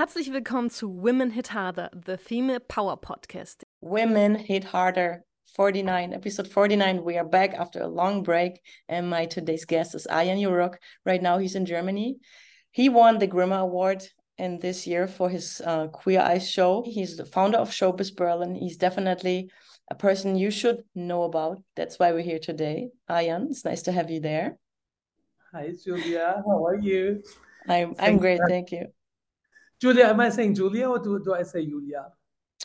Herzlich willkommen zu Women Hit Harder, the Female Power Podcast. Women Hit Harder 49, episode 49. We are back after a long break, and my today's guest is Ayan Yuruk. Right now, he's in Germany. He won the Grimme Award in this year for his uh, Queer Eyes show. He's the founder of Showbiz Berlin. He's definitely a person you should know about. That's why we're here today. Ayan, it's nice to have you there. Hi, Julia. How are you? I'm I'm great, thank you. Julia, am I saying Julia or do, do I say Julia?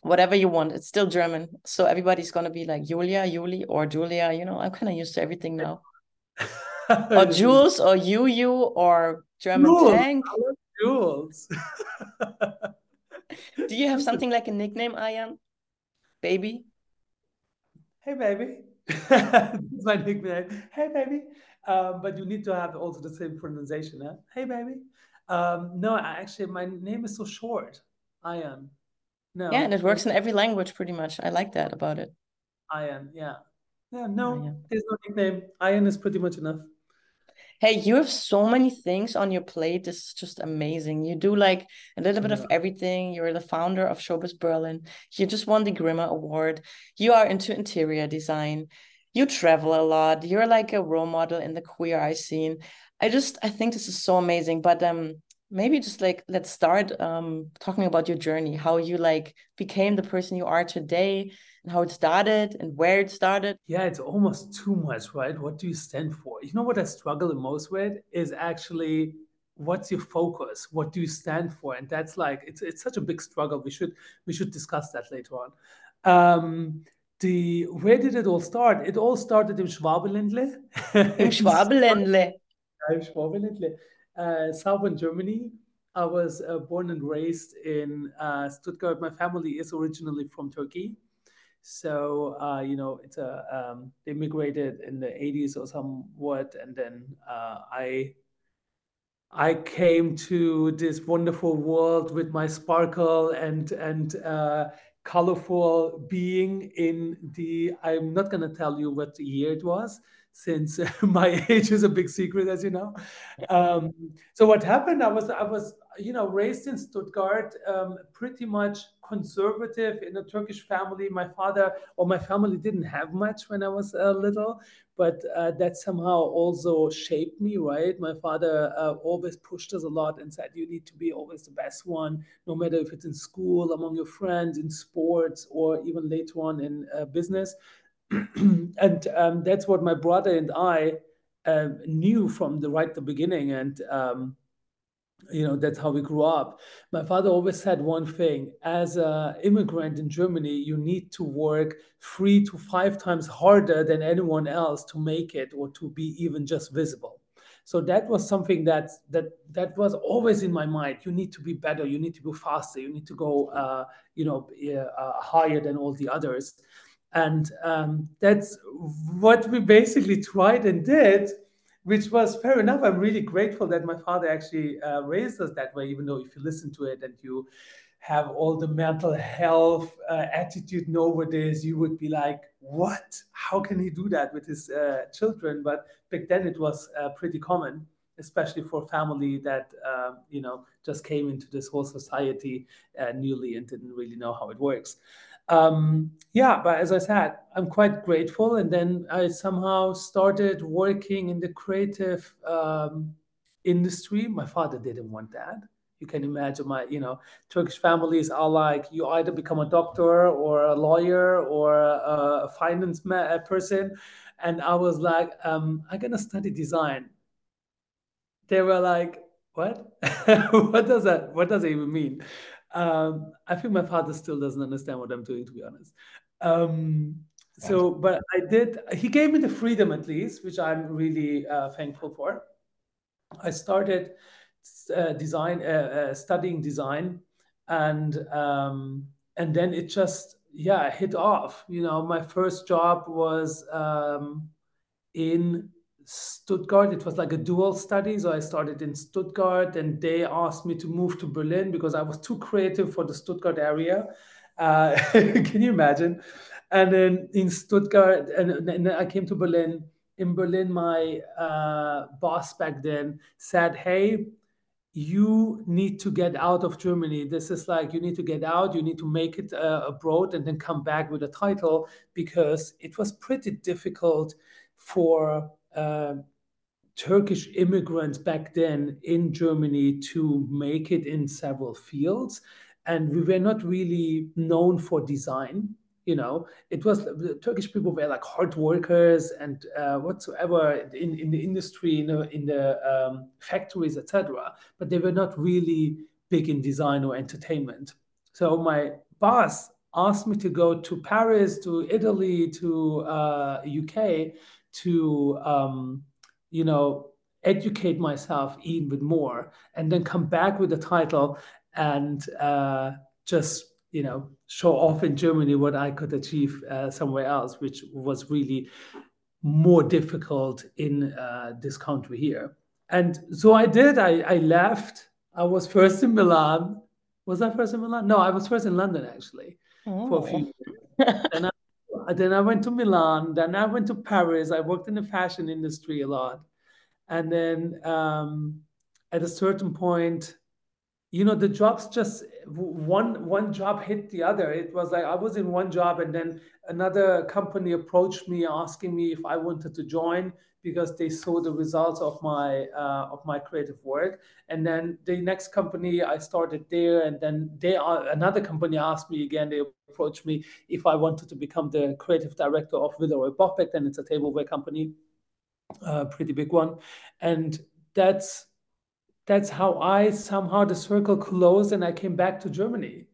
Whatever you want. It's still German. So everybody's gonna be like Julia, Juli, or Julia. You know, I'm kind of used to everything now. or Jules, or you, you, or German Jules. tank. Jules. Do you have something like a nickname, Ayan? Baby? hey, baby. That's my nickname. Hey, baby. Um, but you need to have also the same pronunciation. Huh? Hey, baby. Um, no, actually, my name is so short. I am. No. Yeah, and it works in every language pretty much. I like that about it. I am. Yeah. Yeah. No, Ayan. there's no nickname. Ayan is pretty much enough. Hey, you have so many things on your plate. This is just amazing. You do like a little bit of everything. You're the founder of Showbiz Berlin. You just won the Grimme Award. You are into interior design. You travel a lot. You're like a role model in the queer eye scene. I just I think this is so amazing. But um maybe just like let's start um talking about your journey, how you like became the person you are today and how it started and where it started. Yeah, it's almost too much, right? What do you stand for? You know what I struggle the most with is actually what's your focus? What do you stand for? And that's like it's it's such a big struggle. We should we should discuss that later on. Um, the where did it all start? It all started in Schwabeländle. Im Schwabeländle. Im Schwabeländle, uh, southern Germany. I was uh, born and raised in uh, Stuttgart. My family is originally from Turkey. So, uh, you know, it's a, um, they immigrated in the 80s or somewhat. And then uh, I, I came to this wonderful world with my sparkle and, and, uh, colorful being in the, I'm not going to tell you what year it was since my age is a big secret, as you know. Um, so what happened? I was I was you know raised in Stuttgart, um, pretty much conservative in a Turkish family. My father or my family didn't have much when I was uh, little, but uh, that somehow also shaped me. Right, my father uh, always pushed us a lot and said you need to be always the best one, no matter if it's in school, among your friends, in sports, or even later on in uh, business. and um, that's what my brother and I um, knew from the right the beginning, and um, you know that's how we grew up. My father always said one thing: as an immigrant in Germany, you need to work three to five times harder than anyone else to make it or to be even just visible. So that was something that that that was always in my mind. You need to be better. You need to go faster. You need to go, uh, you know, uh, higher than all the others and um, that's what we basically tried and did which was fair enough. I'm really grateful that my father actually uh, raised us that way even though if you listen to it and you have all the mental health uh, attitude nowadays you would be like what? How can he do that with his uh, children? But back then it was uh, pretty common especially for a family that um, you know just came into this whole society uh, newly and didn't really know how it works um, yeah, but as I said, I'm quite grateful. And then I somehow started working in the creative um, industry. My father didn't want that. You can imagine my, you know, Turkish families are like you either become a doctor or a lawyer or a, a finance ma- person, and I was like, um, I'm gonna study design. They were like, what? what does that? What does it even mean? Um, I think my father still doesn't understand what I'm doing, to be honest. Um, so, but I did. He gave me the freedom, at least, which I'm really uh, thankful for. I started uh, design, uh, uh, studying design, and um, and then it just yeah hit off. You know, my first job was um, in Stuttgart. It was like a dual study. So I started in Stuttgart and they asked me to move to Berlin because I was too creative for the Stuttgart area. Uh, can you imagine? And then in Stuttgart, and, and then I came to Berlin. In Berlin, my uh, boss back then said, Hey, you need to get out of Germany. This is like you need to get out, you need to make it uh, abroad and then come back with a title because it was pretty difficult for Turkish immigrants back then in Germany to make it in several fields. And we were not really known for design you know. It was the turkish people were like hard workers and uh, whatsoever in, in the industry you know in the um, factories etc but they were not really big in design or entertainment. So my boss asked me to go to paris to italy to uh, uk to um, you know educate myself even bit more and then come back with the title and uh, just you know show off in Germany what I could achieve uh, somewhere else, which was really more difficult in uh, this country here. And so I did. I, I left. I was first in Milan. Was I first in Milan? No, I was first in London actually oh. for a few oh. years. I, then I went to Milan. Then I went to Paris. I worked in the fashion industry a lot. And then um, at a certain point, you know the jobs just one one job hit the other. It was like i was in one job and then another company approached me asking me if i wanted to join because they saw the results of my uh, of my creative work. And then the next company i started there and then they are uh, another company asked me again. They approached me if i wanted to become the creative director of Villeroy Boch and it's a tableware company a uh, pretty big one. And that's that's how I somehow the circle closed and I came back to Germany,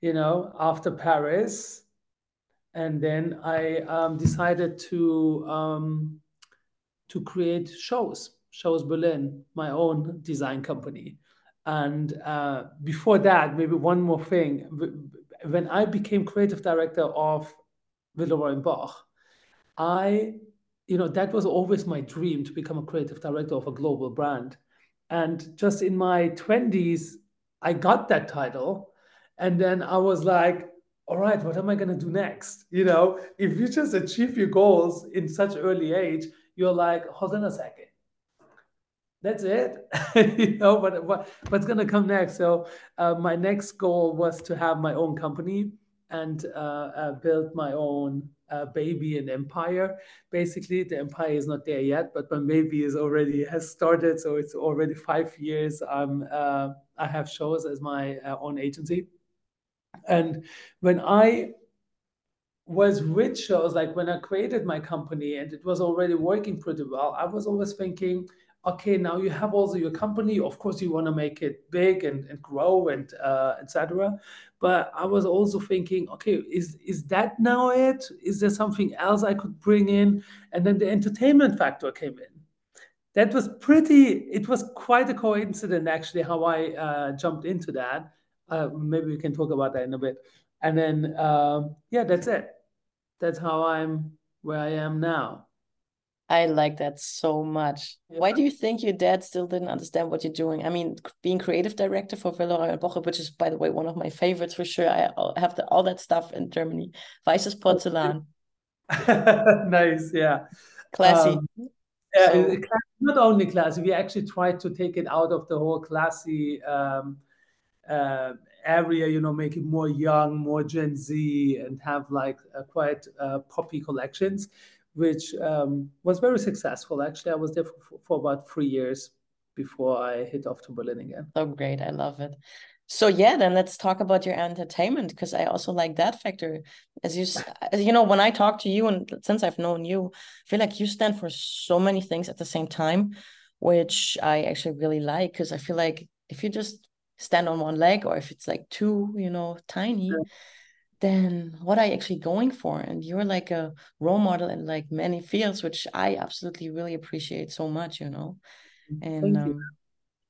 you know, after Paris. And then I um, decided to um, to create shows, shows Berlin, my own design company. And uh, before that, maybe one more thing. When I became creative director of Villeroy Boch, I, you know, that was always my dream to become a creative director of a global brand and just in my 20s, I got that title. And then I was like, all right, what am I going to do next? You know, if you just achieve your goals in such early age, you're like, hold on a second. That's it, you know. But what, what's gonna come next? So uh, my next goal was to have my own company and uh, uh, build my own uh, baby and empire. Basically, the empire is not there yet, but my baby is already has started. So it's already five years. I'm uh, I have shows as my own agency, and when I was with shows, like when I created my company and it was already working pretty well, I was always thinking okay, now you have also your company. Of course, you want to make it big and, and grow and uh, etc. But I was also thinking, okay, is is that now it? Is there something else I could bring in? And then the entertainment factor came in. That was pretty. It was quite a coincidence actually how I uh, jumped into that. Uh, maybe we can talk about that in a bit. And then um, yeah, that's it. That's how I'm where I am now. I like that so much. Yeah. Why do you think your dad still didn't understand what you're doing? I mean, being creative director for Villeroy Boch, which is, by the way, one of my favorites for sure. I have the, all that stuff in Germany. Weißes Porzellan. nice, yeah. Classy. Um, yeah, so. not only classy, we actually tried to take it out of the whole classy um, uh, area, you know, make it more young, more Gen Z, and have like quite uh, poppy collections which um, was very successful. Actually, I was there for, for about three years before I hit off to Berlin again. So great. I love it. So yeah, then let's talk about your entertainment because I also like that factor. As you, you know, when I talk to you and since I've known you, I feel like you stand for so many things at the same time, which I actually really like because I feel like if you just stand on one leg or if it's like too, you know, tiny, yeah then what are you actually going for? And you're like a role model in like many fields, which I absolutely really appreciate so much, you know. Mm, and um,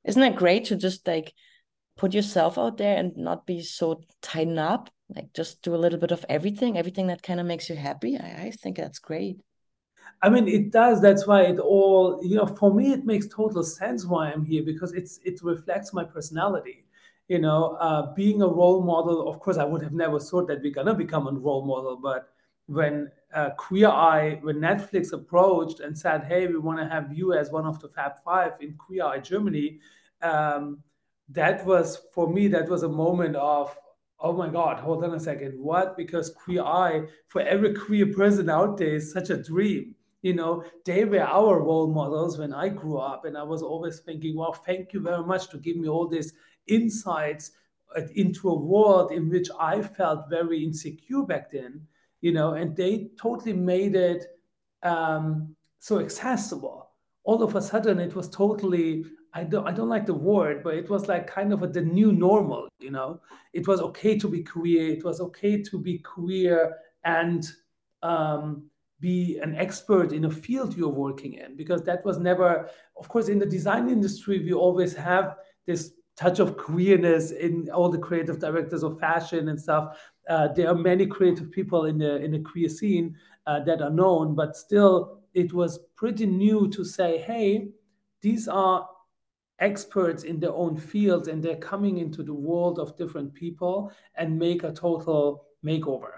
isn't it great to just like put yourself out there and not be so tied up? Like just do a little bit of everything, everything that kind of makes you happy. I, I think that's great. I mean, it does. That's why it all, you know, for me, it makes total sense why I'm here because it's it reflects my personality you know, uh, being a role model, of course, I would have never thought that we're gonna become a role model. But when uh, Queer Eye, when Netflix approached and said, "Hey, we want to have you as one of the Fab Five in Queer Eye Germany," um, that was for me that was a moment of oh my god hold on a second what because queer eye for every queer person out there is such a dream you know they were our role models when i grew up and i was always thinking well thank you very much to give me all these insights uh, into a world in which i felt very insecure back then you know and they totally made it um, so accessible all of a sudden it was totally I don't I don't like the word, but it was like kind of a, the new normal, you know. It was okay to be queer. It was okay to be queer and um, be an expert in a field you're working in because that was never of course in the design industry we always have this touch of queerness in all the creative directors of fashion and stuff. Uh, there are many creative people in the in the queer scene uh, that are known but still it was pretty new to say hey these are experts in their own fields and they're coming into the world of different people and make a total makeover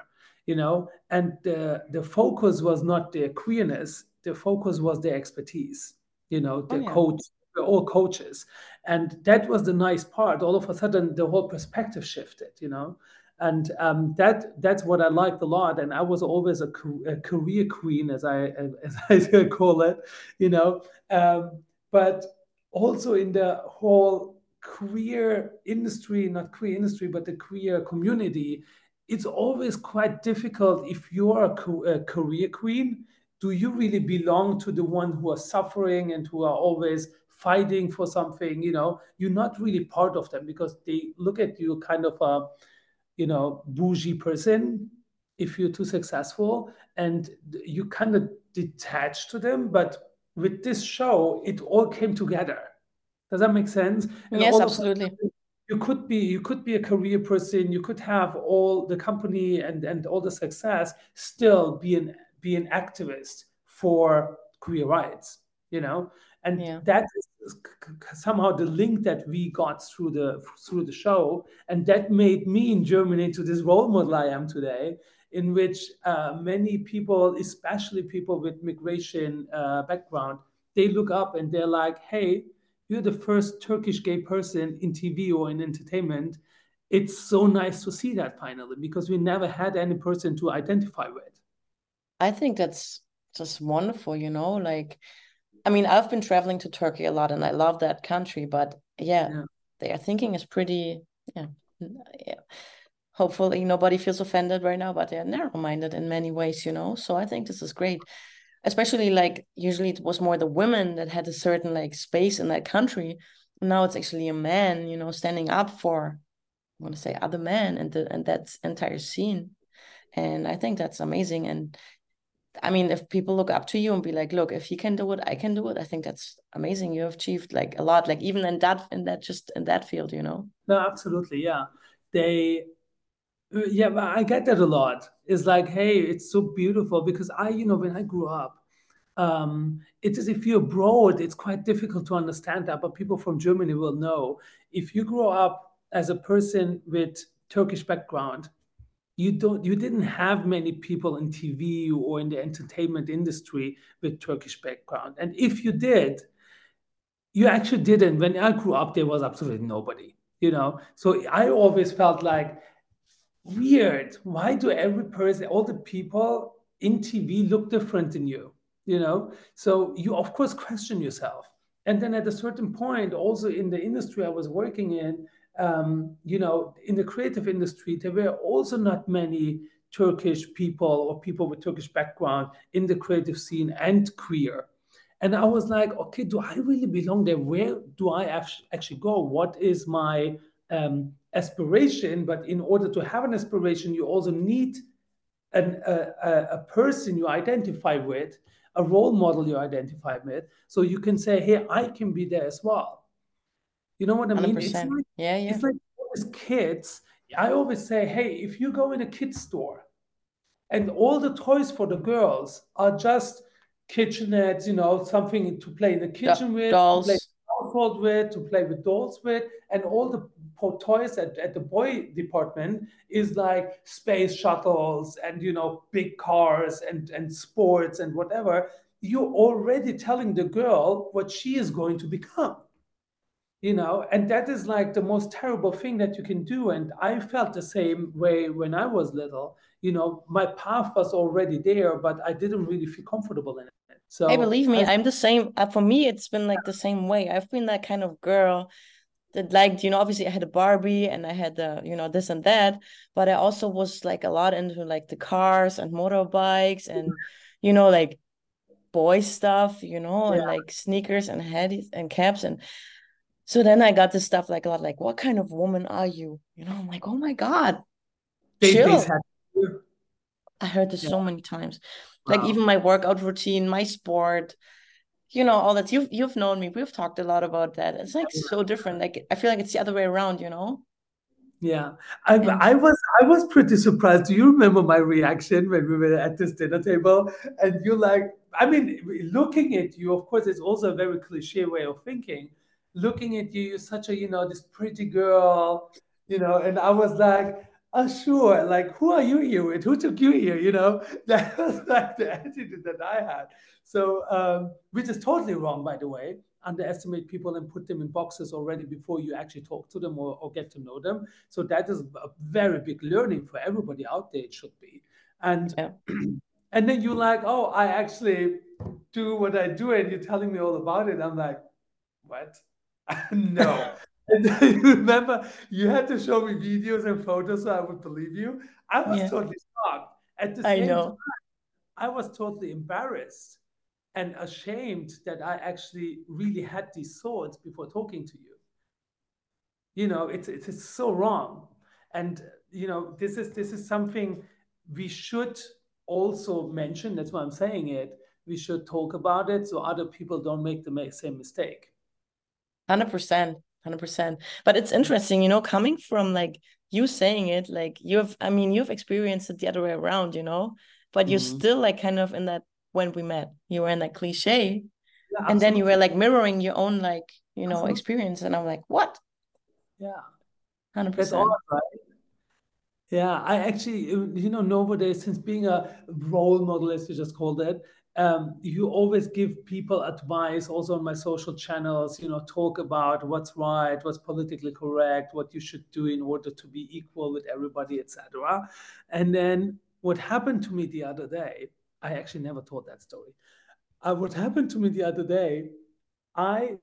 you know? And the the focus was not their queerness. The focus was their expertise you know the oh, yeah. coach all coaches and that was the nice part all of a sudden the whole perspective shifted you know and um, that that's what I liked a lot. And I was always a, a career queen, as I as I call it, you know. Um, but also in the whole queer industry, not queer industry, but the queer community, it's always quite difficult if you are a, a career queen. Do you really belong to the one who are suffering and who are always fighting for something? You know, you're not really part of them because they look at you kind of a, you know, bougie person if you're too successful and you kind of detach to them. But with this show, it all came together. Does that make sense? And yes, absolutely. You could be you could be a career person. You could have all the company and and all the success, still be an be an activist for queer rights. You know, and yeah. that is somehow the link that we got through the through the show, and that made me in Germany to this role model I am today in which uh, many people, especially people with migration uh, background, they look up and they're like, "Hey, you're the first Turkish gay person in TV or in entertainment." It's so nice to see that finally because we never had any person to identify with. I think that's just wonderful, you know. Like, I mean, I've been traveling to Turkey a lot, and I love that country. But yeah, yeah. their thinking is pretty, yeah, yeah hopefully nobody feels offended right now, but they're narrow-minded in many ways, you know. So I think this is great. Especially like usually it was more the women that had a certain like space in that country. Now it's actually a man, you know, standing up for I want to say other men and the and that entire scene. And I think that's amazing. And I mean, if people look up to you and be like, look, if he can do it, I can do it. I think that's amazing. You have achieved like a lot, like even in that in that just in that field, you know. No, absolutely, yeah. They uh, yeah, I get that a lot. It's like, hey, it's so beautiful because I, you know, when I grew up, um, it is if you're abroad, it's quite difficult to understand that. But people from Germany will know. If you grow up as a person with Turkish background, you don't you didn't have many people in TV or in the entertainment industry with Turkish background. And if you did, you actually didn't. When I grew up, there was absolutely nobody, you know. So I always felt like weird. Why do every person, all the people in TV look different than you? You know, so you of course question yourself. And then at a certain point, also in the industry I was working in, um, you know, in the creative industry, there were also not many Turkish people or people with Turkish background in the creative scene and queer. And I was like, okay, do I really belong there? Where do I actually go? What is my um, aspiration, but in order to have an aspiration, you also need an, a, a person you identify with, a role model you identify with, so you can say, "Hey, I can be there as well." You know what I mean? It's like, yeah, yeah. It's like as kids. I always say, "Hey, if you go in a kids store, and all the toys for the girls are just kitchenettes, you know, something to play in the kitchen with, dolls, household with, to play with dolls with, and all the toys at, at the boy department is like space shuttles and you know big cars and and sports and whatever you're already telling the girl what she is going to become you know and that is like the most terrible thing that you can do. And i felt the same way when i was little. You know my path was already there but i didn't really feel comfortable in it. So hey believe me I, i'm the same uh, for me it's been like the same way. I've been that kind of girl that liked you know obviously i had a barbie and i had the you know this and that but i also was like a lot into like the cars and motorbikes and you know like boy stuff you know Yeah. and like sneakers and headies and caps. And so then i got this stuff like a lot like what kind of woman are you? You know i'm like oh my god chill. i heard this Yeah. so many times. Like even my workout routine my sport you know all that. You've you've known me. We've talked a lot about that. It's like so different. Like i feel like it's the other way around you know? Yeah, I I was I was pretty surprised. Do you remember my reaction when we were at this dinner table? And you like, I mean, looking at you, of course, it's also a very cliche way of thinking. Looking at you, you're such a, you know, this pretty girl, you know, and I was like, oh, sure, like, who are you here with? Who took you here? You know, that was like the attitude that I had. So, um, which is totally wrong, by the way underestimate people and put them in boxes already before you actually talk to them or, or get to know them. So that is a very big learning for everybody out there. It should be, and yeah and then you're like, oh, I actually do what I do, and you're telling me all about it. I'm like, what? no. Remember you had to show me videos and photos so I would believe you. I was yeah totally shocked. At the i same time, I was totally embarrassed and ashamed that I actually really had these thoughts before talking to you. You know, it's it's, it's so wrong, and you know this is this is something we should also mention. That's why I'm saying it. We should talk about it so other people don't make the same mistake. 100% 100% but it's interesting you know coming from like you saying it like you've i mean you've experienced it the other way around you know but you're Mhm. still like kind of in that when we met you were in that cliche Yeah, and then you were like mirroring your own like you know Absolutely. experience and i'm like what Yeah, 100% that's all right. Yeah, I actually, you know, nowadays, since being a role model, as you just called it, um, you always give people advice also on my social channels, you know, talk about what's right, what's politically correct, what you should do in order to be equal with everybody, etc. And then what happened to me the other day, I actually never told that story. Uh, what happened to me the other day I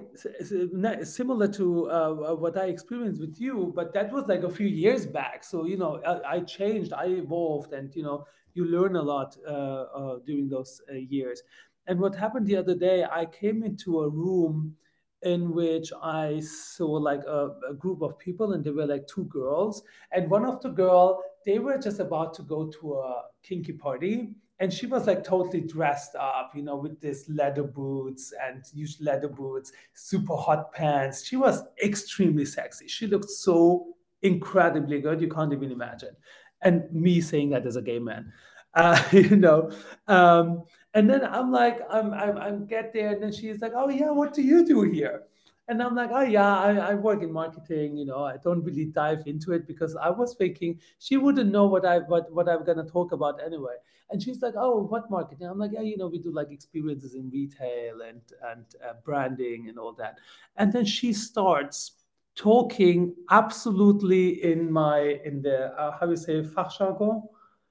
similar to uh, what I experienced with you, but that was like a few years back. So you know, I, I changed, I evolved, and you know, you learn a lot uh, uh, during those uh, years. And what happened the other day, I came into a room in which I saw like a, a group of people, and there were like two girls, and one of the girl, they were just about to go to a kinky party, and she was like totally dressed up, you know, with this leather boots and huge leather boots, super hot pants. She was extremely sexy. She looked so incredibly good. You can't even imagine. And me saying that as a gay man, uh, you know. Um, and then I'm like, I'm, I'm, I'm get there, and then she's like, oh yeah, what do you do here? And I'm like, oh yeah, I, I work in marketing. You know, I don't really dive into it because I was thinking she wouldn't know what I what what I'm gonna talk about anyway. And she's like, "Oh, what marketing?" I'm like, "Yeah, you know, we do like experiences in retail and and uh, branding and all that." And then she starts talking absolutely in my in the uh, how you say fachjargon,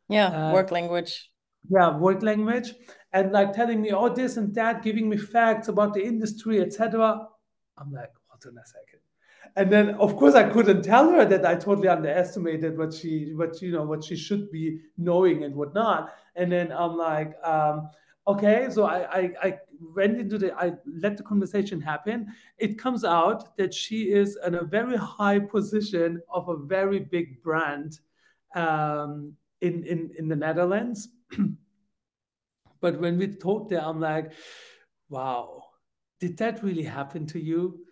yeah uh, work language yeah, work language, and like telling me all this and that, giving me facts about the industry, etc. I'm like, hold on a second. And then, of course, I couldn't tell her that I totally underestimated what she, what you know, what she should be knowing and whatnot. And then I'm like, um, okay, so I, I, I went into the, I let the conversation happen. It comes out that she is in a very high position of a very big brand um, in in in the Netherlands. but when we talked there, I'm like, wow, did that really happen to you?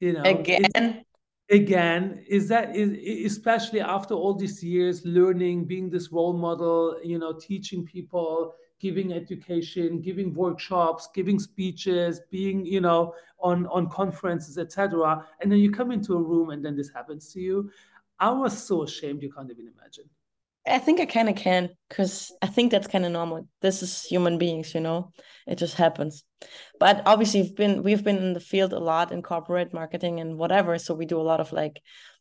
You know, is again again is that is especially after all these years learning being this role model you know teaching people giving education giving workshops giving speeches being you know on on conferences etc and then you come into a room and then this happens to you i was so ashamed you can't even imagine I think I kind of can because I think that's kind of normal. This is human beings, you know. It just happens. But obviously, we've been we've been in the field a lot in corporate marketing and whatever. So we do a lot of like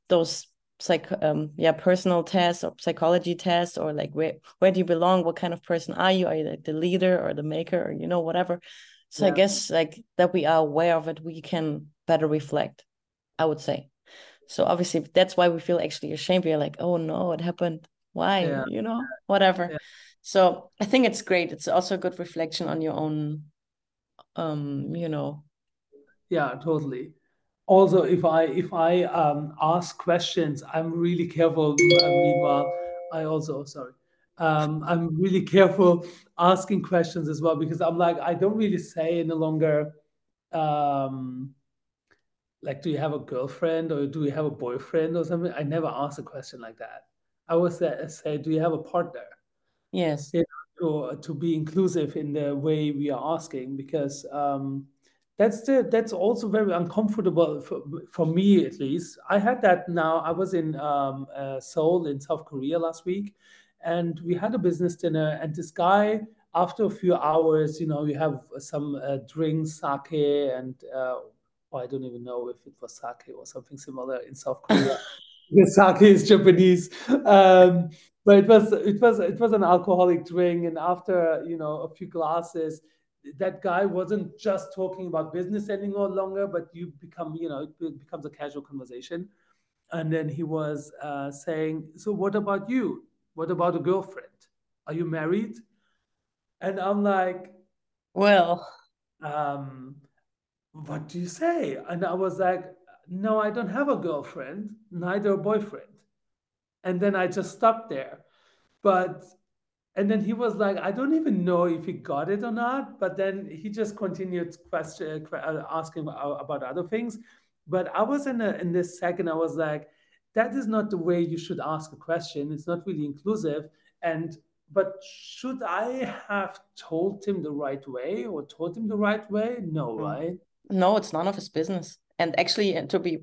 those psych um yeah personal tests or psychology tests or like where where do you belong? What kind of person are you? Are you like the leader or the maker or you know whatever? So yeah. I guess like that we are aware of it, we can better reflect. I would say. So obviously that's why we feel actually ashamed. We're like, oh no, it happened why yeah. you know whatever. Yeah. so i think it's great. It's also a good reflection on your own um you know. Yeah totally. Also if i if i um ask questions i'm really careful meanwhile i also sorry um i'm really careful asking questions as well because i'm like i don't really say any longer um like do you have a girlfriend or do you have a boyfriend or something? I never ask a question like that I would say, say do you have a partner? Yes. You know, to, to be inclusive in the way we are asking, because um, that's the that's also very uncomfortable for, for me at least. I had that now. I was in um, uh, Seoul in South Korea last week, and we had a business dinner, and this guy. After a few hours, you know, you have some uh, drinks, sake, and uh, well, I don't even know if it was sake or something similar in South Korea. sake is Japanese. Um, but it was it was it was an alcoholic drink, and after you know a few glasses, that guy wasn't just talking about business any longer, but you become you know it becomes a casual conversation. And then he was uh, saying, "So what about you? What about a girlfriend? Are you married?" And I'm like, "Well, um, what do you say?" And I was like, no, I don't have a girlfriend, neither a boyfriend. And then I just stopped there. But, and then he was like, I don't even know if he got it or not. But then he just continued question, uh, asking about other things. But I was in, a, in this second, I was like, that is not the way you should ask a question. It's not really inclusive. And but should I have told him the right way or told him the right way? No, mm. right? No, it's none of his business. And actually, to be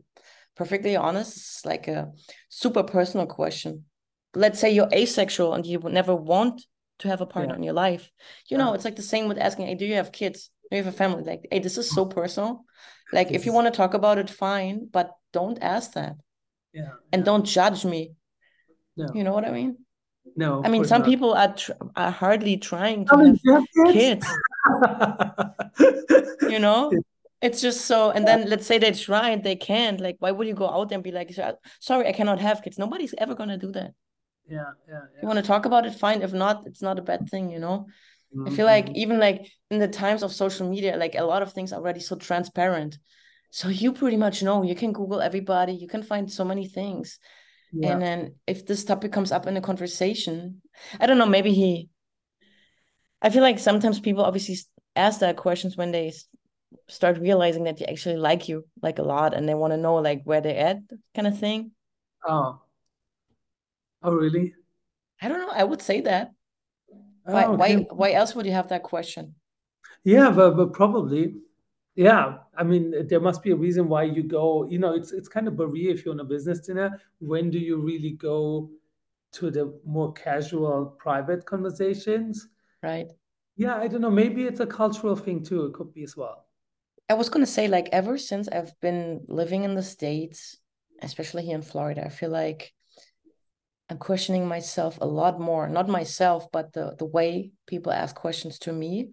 perfectly honest, it's like a super personal question. Let's say you're asexual and you never want to have a partner yeah. in your life. You know, it's like the same with asking, hey, do you have kids? Do you have a family? Like, hey, this is so personal. Like, if you want to talk about it, fine, but don't ask that. Yeah. And yeah. don't judge me. No. You know what I mean? No. I mean, some not. people are are hardly trying to I mean, have kids. kids. you know? It's just so and then let's say they try and they can't like why would you go out there and be like sorry i cannot have kids nobody's ever going to do that yeah, yeah, yeah. you want to talk about it fine if not it's not a bad thing you know mm-hmm. i feel like mm-hmm. even like in the times of social media like a lot of things are already so transparent so you pretty much know you can google everybody you can find so many things yeah. and then if this topic comes up in a conversation i don't know maybe he i feel like sometimes people obviously ask that questions when they start realizing that they actually like you like a lot and they want to know like where they're at kind of thing. Oh. Oh really? I don't know. I would say that. Oh, why okay. why why else would you have that question? Yeah but, but probably yeah. I mean there must be a reason why you go you know it's it's kind of barrier if you're on a business dinner. When do you really go to the more casual private conversations? Right. Yeah i don't know. Maybe it's a cultural thing too. It could be as well I was gonna say, like, ever since I've been living in the States, especially here in Florida, I feel like I'm questioning myself a lot more. Not myself, but the the way people ask questions to me.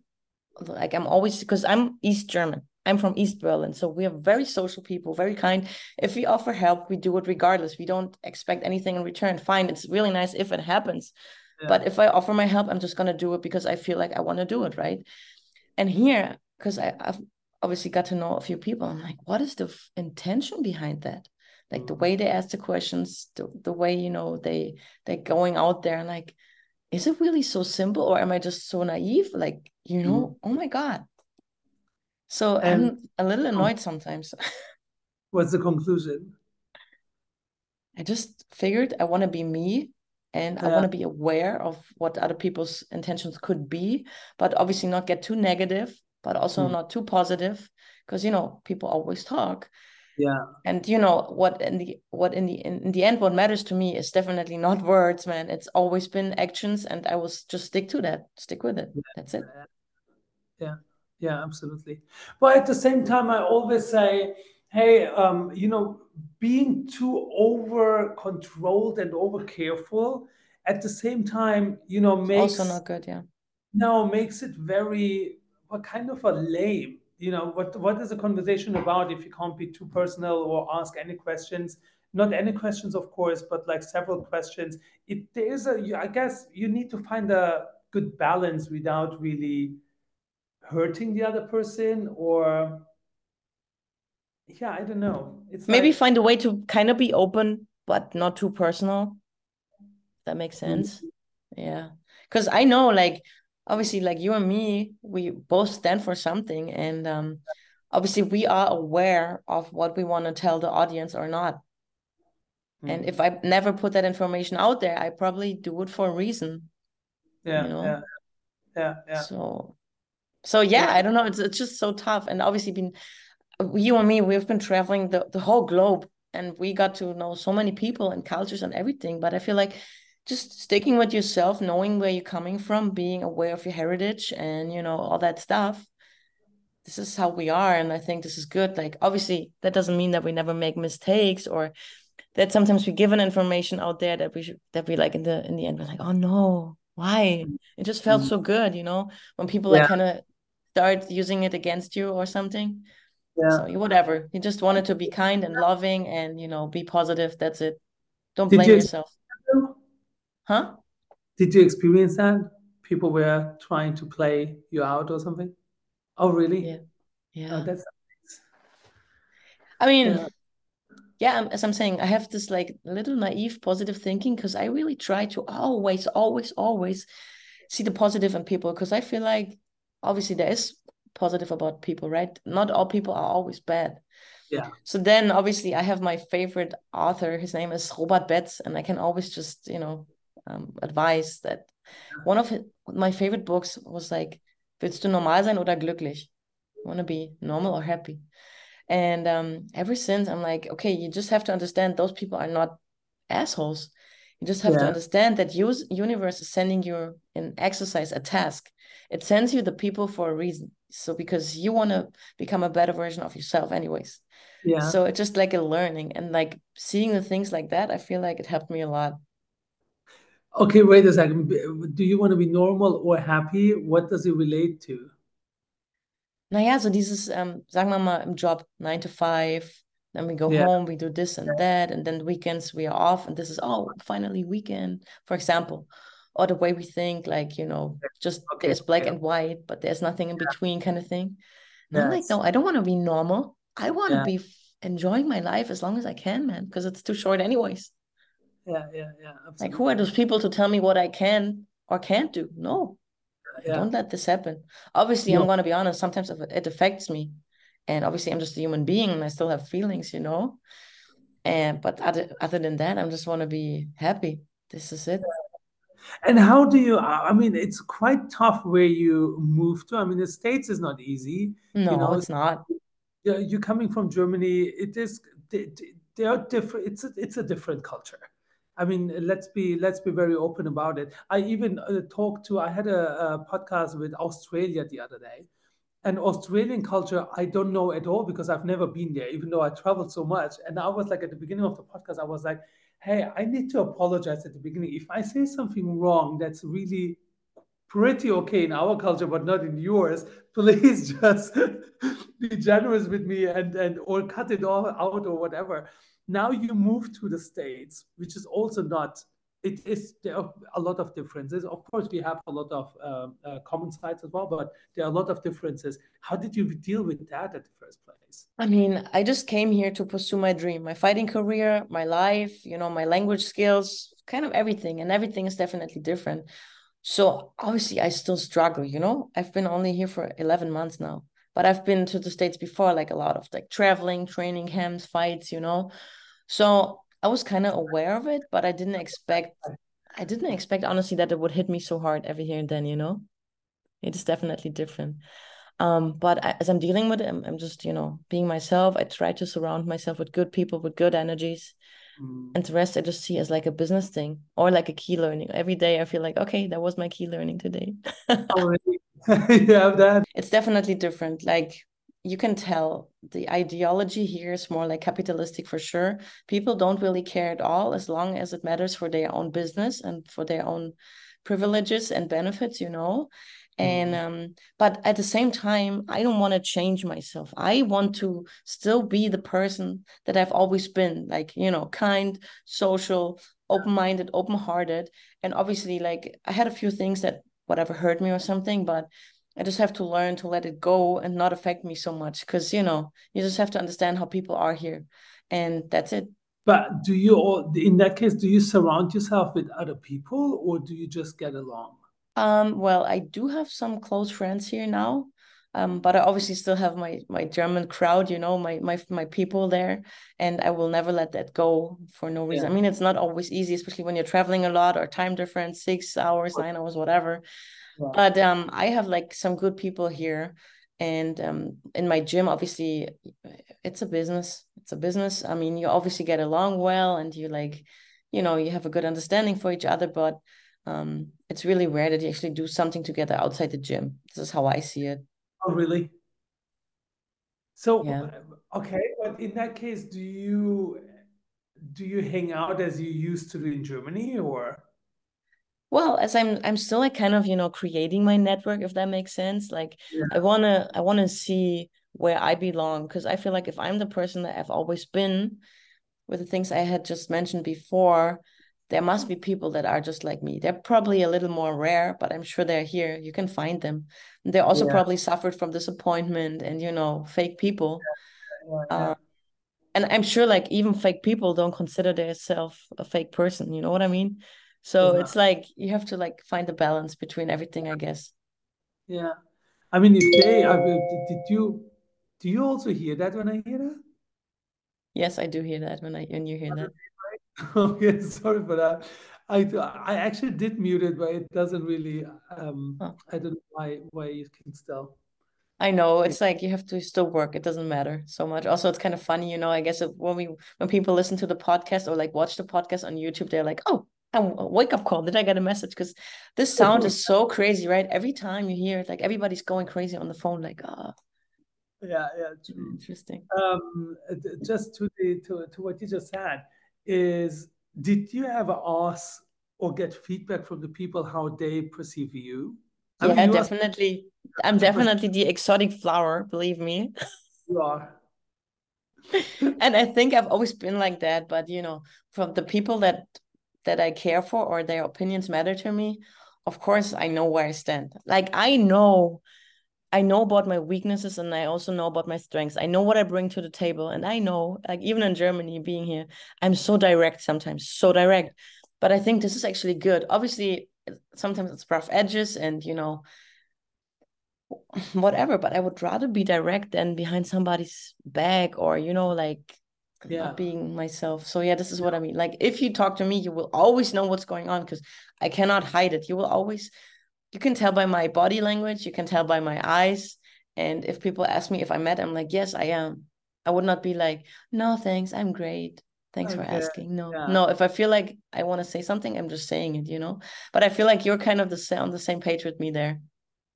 Like I'm always because I'm East German. I'm from East Berlin, so we are very social people, very kind. If we offer help, we do it regardless. We don't expect anything in return. Fine, it's really nice if it happens. Yeah. But if I offer my help, I'm just gonna do it because I feel like I want to do it, right? And here, because I've obviously got to know a few people. I'm like, what is the f- intention behind that? Like the way they ask the questions, the, the way, you know, they they're going out there and like, is it really so simple or am I just so naive? Like, you know, mm. oh my God. So and, I'm a little annoyed sometimes. what's the conclusion? I just figured I want to be me and yeah. I want to be aware of what other people's intentions could be, but obviously not get too negative but also mm. not too positive because you know people always talk Yeah. And you know what in the what in the in, in the end what matters to me is definitely not words, man. It's always been actions and I will just stick to that. Stick with it. Yeah. That's it. Yeah. Yeah, absolutely. But at the same time I always say, hey, um, you know, being too over controlled and over careful at the same time, you know, makes also not good, yeah. No, makes it very what kind of a lame you know what what is a conversation about if you can't be too personal or ask any questions? Not any questions of course but like several questions. It there is a i guess you need to find a good balance without really hurting the other person or yeah i don't know. It's maybe like, find a way to kind of be open but not too personal. That makes mm-hmm. sense. Mm -hmm. yeah. Because i know like obviously like you and me we both stand for something and um obviously we are aware of what we want to tell the audience or not mm. and if i never put that information out there i probably do it for a reason yeah you know? yeah yeah yeah so so yeah, yeah, i don't know it's, it's just so tough and obviously been you and me we've been traveling the, the whole globe and we got to know so many people and cultures and everything but i feel like just sticking with yourself, knowing where you're coming from, being aware of your heritage and, you know, all that stuff. This is how we are. And I think this is good. Like, obviously, that doesn't mean that we never make mistakes or that sometimes we give an information out there that we should, that we like in the, in the end, we're like, oh no, why? It just felt mm-hmm. so good, you know, when people yeah. like kind of start using it against you or something. Yeah. So whatever. You just wanted to be kind and loving and, you know, be positive. That's it. Don't blame you yourself. Huh? Did you experience that? People were trying to play you out or something? Oh, really? Yeah. Yeah. Oh, that's. I mean, yeah. yeah, um, as I'm saying, I have this like little naive positive thinking because I really try to always, always, always see the positive in people because I feel like obviously there is positive about people, right? Not all people are always bad. Yeah. So then obviously I have my favorite author. His name is Robert Betz, and I can always just, you know, um, advice that one of his, my favorite books was like, willst du normal sein oder glücklich? Want to be normal or happy? And um, ever since, I'm like, okay, you just have to understand those people are not assholes. You just have yeah. to understand that use universe is sending you an exercise, a task. It sends you the people for a reason. So because you want to become a better version of yourself, anyways. Yeah. So it's just like a learning and like seeing the things like that. I feel like it helped me a lot. Okay, wait a second. Do you want to be normal or happy? What does it relate to? Naja, so dieses, ähm, sagen wir mal, im Job, nine to five, then we go yeah. home, we do this and that, and then weekends we are off, and this is, oh, finally weekend, for example. Or the way we think, like, you know, just okay. there's black yeah. and white, but there's nothing in between kind of thing. Yes. I'm like, no, I don't want to be normal. I want to yeah. be enjoying my life as long as I can, man, because it's too short anyways yeah, yeah, yeah. Absolutely. Like, who are those people to tell me what I can or can't do? No, yeah. don't let this happen. Obviously, no. I'm going to be honest. Sometimes it affects me, and obviously, I'm just a human being, and I still have feelings, you know. And but other other than that, I just want to be happy. This is it. And how do you? I mean, it's quite tough where you move to. I mean, the states is not easy. No, you know, it's not. You're coming from Germany. It is. They, they are different. It's a, it's a different culture I mean, let's be let's be very open about it. I even uh, talked to. I had a, a, podcast with Australia the other day, and Australian culture I don't know at all because I've never been there, even though I traveled so much. And I was like at the beginning of the podcast, I was like, "Hey, I need to apologize at the beginning if I say something wrong. That's really pretty okay in our culture, but not in yours. Please just be generous with me and and or cut it all out or whatever." Now you move to the States, which is also not, it is, there are a lot of differences. Of course, we have a lot of uh, uh, common sides as well, but there are a lot of differences. How did you deal with that at the first place? I mean, I just came here to pursue my dream, my fighting career, my life, you know, my language skills, kind of everything. And everything is definitely different. So obviously, I still struggle, you know, I've been only here for 11 months now but I've been to the States before, like a lot of like traveling, training camps, fights, you know. So I was kind of aware of it, but I didn't expect I didn't expect honestly that it would hit me so hard every here and then, you know. It is definitely different. Um, but I, as I'm dealing with it, I'm, I'm just, you know, being myself. I try to surround myself with good people, with good energies. Mm. And the rest I just see as like a business thing or like a key learning. Every day I feel like, okay, that was my key learning today. oh? you have that? It's definitely different. Like you can tell the ideology here is more like capitalistic for sure. People don't really care at all as long as it matters for their own business and for their own privileges and benefits, you know and mm-hmm. um but at the same time i don't want to change myself i want to still be the person that i've always been like you know kind social open-minded open-hearted and obviously like i had a few things that whatever hurt me or something but i just have to learn to let it go and not affect me so much because you know you just have to understand how people are here and that's it. But do you all in that case do you surround yourself with other people or do you just get along? Um, well, I do have some close friends here now, um, but I obviously still have my my German crowd, you know, my my my people there, and I will never let that go for no reason. Yeah. I mean, it's not always easy, especially when you're traveling a lot or time difference, six hours, nine hours, whatever. Yeah. But um, I have like some good people here, and um, in my gym, obviously, it's a business. It's a business. I mean, you obviously get along well, and you like, you know, you have a good understanding for each other, but um, it's really rare that you actually do something together outside the gym. This is how I see it. Oh, really? So, yeah. okay, but in that case, do you do you hang out as you used to do in Germany, or? Well, as I'm, I'm still like kind of you know creating my network, if that makes sense. Like, yeah. I wanna, I wanna see where I belong because I feel like if I'm the person that I've always been, with the things I had just mentioned before, there must be people that are just like me. They're probably a little more rare, but I'm sure they're here. You can find them. They also yeah. probably suffered from disappointment and you know fake people. Yeah. Yeah. Uh, and I'm sure like even fake people don't consider themselves a fake person. You know what I mean? So it's like you have to like find the balance between everything, I guess. Yeah, I mean, if they, I, did you, do you also hear that when I hear that? Yes, I do hear that when I when you hear that. Okay, sorry for that. I I actually did mute it, but it doesn't really. Um, oh. I don't know why why you can still. I know it's like you have to still work. It doesn't matter so much. Also, it's kind of funny, you know. I guess when we when people listen to the podcast or like watch the podcast on YouTube, they're like, "Oh, a wake up call! Did I get a message?" Because this sound is so crazy, right? Every time you hear it, like everybody's going crazy on the phone, like, ah. Oh. Yeah, yeah, true. Interesting. Um, just to the to to what you just said is did you ever ask or get feedback from the people how they perceive you? I yeah, mean, you definitely. Are... I'm definitely the exotic flower, believe me. You are. and I think I've always been like that, but you know, from the people that that I care for or their opinions matter to me, of course I know where I stand. Like I know I know about my weaknesses and I also know about my strengths. I know what I bring to the table. And I know, like, even in Germany, being here, I'm so direct sometimes, so direct. But I think this is actually good. Obviously, sometimes it's rough edges and, you know, whatever. But I would rather be direct than behind somebody's back or, you know, like, yeah. not being myself. So yeah, this is what I mean. Like if you talk to me, you will always know what's going on because I cannot hide it. You will always you can tell by my body language, you can tell by my eyes. And if people ask me if I'm mad, I'm like, yes, I am. I would not be like, no, thanks, I'm great. Thanks okay. for asking. No, yeah. no. If I feel like I want to say something, I'm just saying it, you know. But I feel like you're kind of the same on the same page with me there.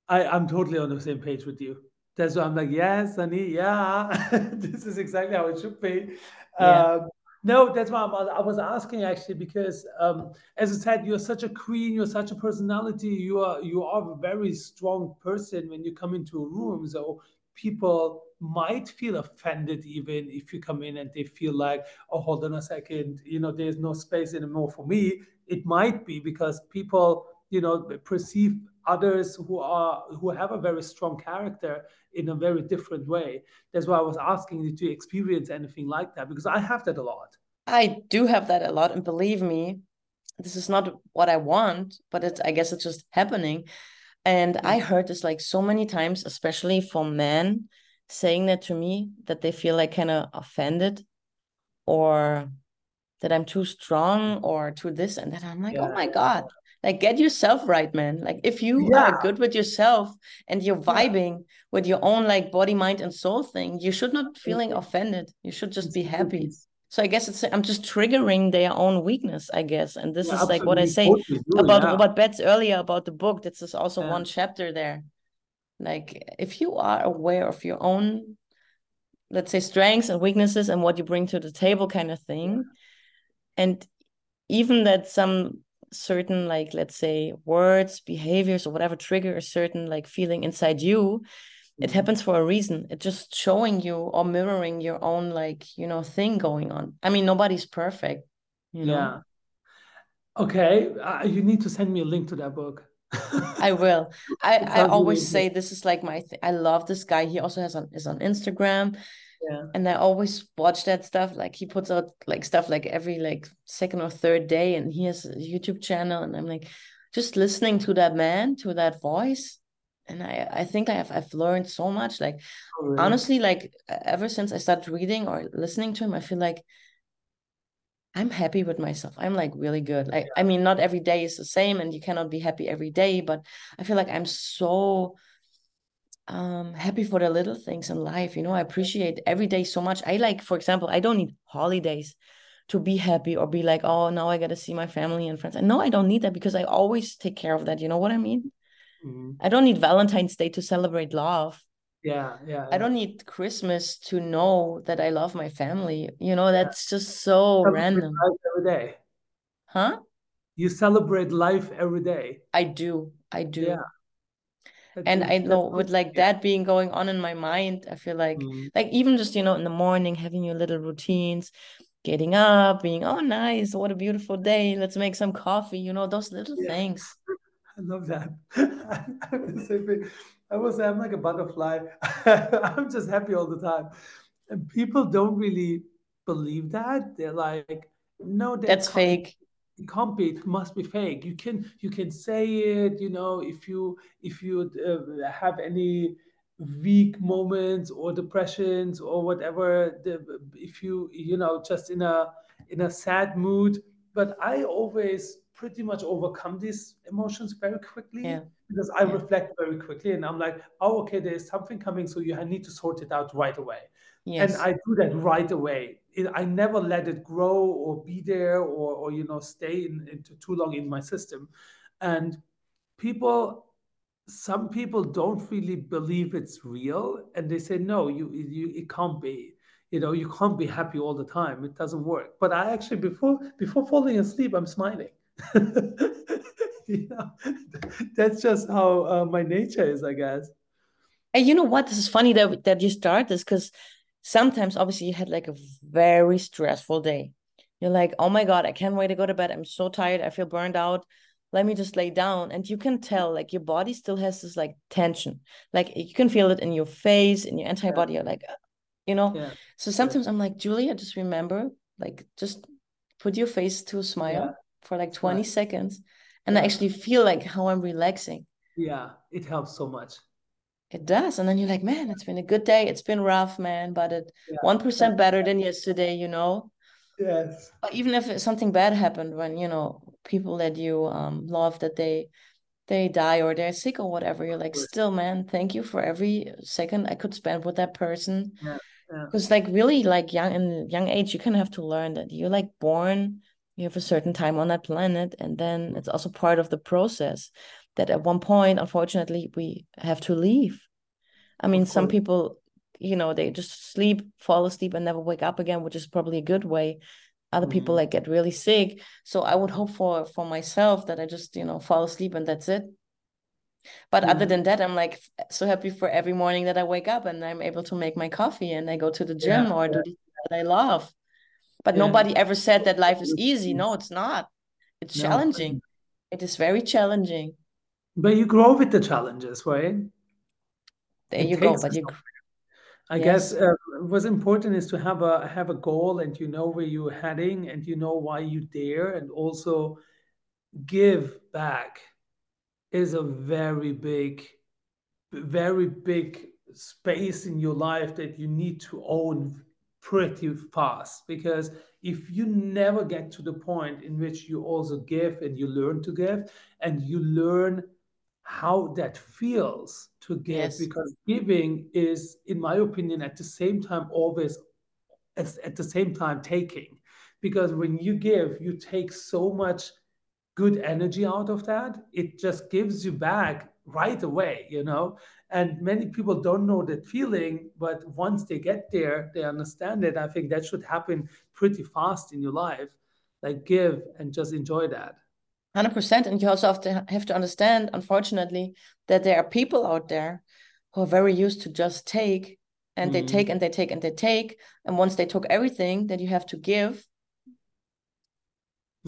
I I'm totally on the same page with you. That's why I'm like, yes, honey, yeah, this is exactly how it should be. Yeah. Um, no, that's why I was asking actually because, um, as I said, you're such a queen, you're such a personality, you are you are a very strong person when you come into a room. So people might feel offended even if you come in and they feel like, oh, hold on a second, you know, there's no space anymore for me. It might be because people, you know, perceive others who are who have a very strong character in a very different way. That's why I was asking you to experience anything like that because I have that a lot. I do have that a lot, and believe me, this is not what I want, but it's I guess it's just happening. And mm-hmm. I heard this like so many times, especially from men saying that to me that they feel like kind of offended or that I'm too strong or too this and that. I'm like, yeah. oh my God, like get yourself right man like if you Yeah. are good with yourself and you're vibing with your own like body mind and soul thing you should not feeling offended you should just be happy so i guess it's i'm just triggering their own weakness i guess and this Yeah, is like what i say do, about yeah. Robert Betz earlier about the book. This is also Yeah. one chapter there. Like if you are aware of your own, let's say, strengths and weaknesses and what you bring to the table, kind of thing, and even that some certain like let's say words behaviors or whatever trigger a certain like feeling inside you it Mhm. happens for a reason it's just showing you or mirroring your own like you know thing going on i mean nobody's perfect you know Yeah. Okay, uh, you need to send me a link to that book. I will. I, I always say this is like my th I love this guy. He also has on is on Instagram Yeah. and I always watch that stuff. Like he puts out like stuff like every like second or third day and he has a YouTube channel and I'm like just listening to that man, to that voice. And I I think I've I've learned so much. Like Oh, really? honestly, like ever since I started reading or listening to him, I feel like I'm happy with myself. I'm like really good. Like, I mean, not every day is the same and you cannot be happy every day, but I feel like I'm so um happy for the little things in life. You know, I appreciate every day so much. I like, for example, I don't need holidays to be happy or be like, oh, now I gotta see my family and friends. And no, I don't need that because I always take care of that. You know what I mean? Mhm. I don't need Valentine's Day to celebrate love. Yeah, yeah, I don't need Christmas to know that I love my family. You know, that's just so random. every day. Huh? You celebrate life every day. I do. I do. Yeah. And I know with like that being going on in my mind, I feel like Mhm. like even just, you know, in the morning having your little routines, getting up, being, oh nice, what a beautiful day. Let's make some coffee, you know, those little Yeah. things. I love that. I'm the same thing. I will say I'm like a butterfly. I'm just happy all the time. And people don't really believe that. They're like, no, That's fake. Can't be it must be fake you can you can say it you know if you if you uh, have any weak moments or depressions or whatever the, if you you know just in a in a sad mood but i always pretty much overcome these emotions very quickly Yeah. because i Yeah. reflect very quickly and i'm like oh okay there's something coming so you need to sort it out right away Yes. and I do that right away. It, I never let it grow or be there or, or you know stay in, into too long in my system. And people, some people don't really believe it's real, and they say no, you you it can't be. You know, you can't be happy all the time. It doesn't work. But I actually before before falling asleep, I'm smiling. that's just how uh, my nature is, I guess. And you know what? This is funny that that you start this because sometimes obviously you had like a very stressful day. You're like, oh my God, I can't wait to go to bed. I'm so tired. I feel burned out. Let me just lay down. And you can tell like your body still has this like tension. Like you can feel it in your face, in your entire body. You're like, uh, you know. Yeah. So sometimes I'm like, Julia, just remember, like just put your face to a smile Yeah. for like 20 Smile. seconds. And I actually feel like how I'm relaxing. Yeah, it helps so much. It does. And then you're like, man, it's been a good day. It's been rough, man, but it Yeah. 1% better than yesterday, you know? Yes. But even if something bad happened when, you know, people that you um love that they they die or they're sick or whatever, you're like, still, man, thank you for every second I could spend with that person. Yeah, yeah. Because like really like young in young age, you kind of have to learn that you're like born, you have a certain time on that planet, and then it's also part of the process that at one point, unfortunately, we have to leave. I mean, some people, you know, they just sleep, fall asleep, and never wake up again, which is probably a good way. Other people Mhm. like get really sick. So I would hope for for myself that I just, you know, fall asleep and that's it. But other Mhm. than that, I'm like so happy for every morning that I wake up and I'm able to make my coffee and I go to the gym Yeah, or do the that I love. But Yeah. nobody ever said that life is easy. No, it's not. It's No. challenging. It is very challenging. But you grow with the challenges, right? There It you go. But you. I guess uh, what's important is to have a have a goal and you know where you're heading and you know why you dare, and also give back is a very big very big space in your life that you need to own pretty fast because if you never get to the point in which you also give and you learn to give and you learn how that feels to give Yes. because giving is in my opinion at the same time always as at the same time taking. Because when you give you take so much good energy out of that it just gives you back right away you know? And many people don't know that feeling but once they get there they understand it. I think that should happen pretty fast in your life. Like give and just enjoy that 100% and you also have to have to understand unfortunately that there are people out there who are very used to just take and they Mhm. take and they take and they take. And once they took everything that you have to give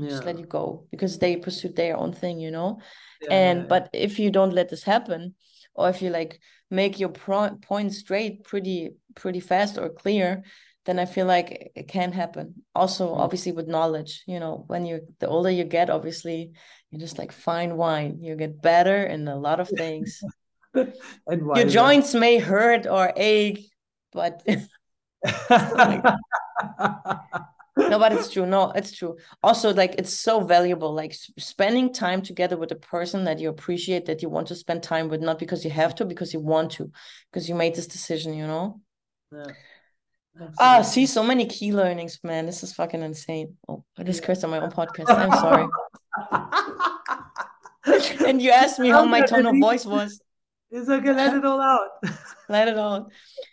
just let you go because they pursued their own thing you know? Yeah and yeah, but if you don't let this happen or if you like make your pro- point straight pretty pretty fast or clear then i feel like it- can happen. Also Mm. obviously with knowledge you know when you the older you get obviously you're just like fine wine. You get better in a lot of things. And your joints may hurt or ache but no but it's true. No it's true. Also like it's so valuable like spending time together with a person that you appreciate that you want to spend time with not because you have to because you want to because you made this decision you know? Yeah, ah see so many key learnings man. This is fucking insane. Oh i just cursed on my own podcast. I'm sorry. And you asked me how my tone of voice was. It's okay, let it all out. let it all.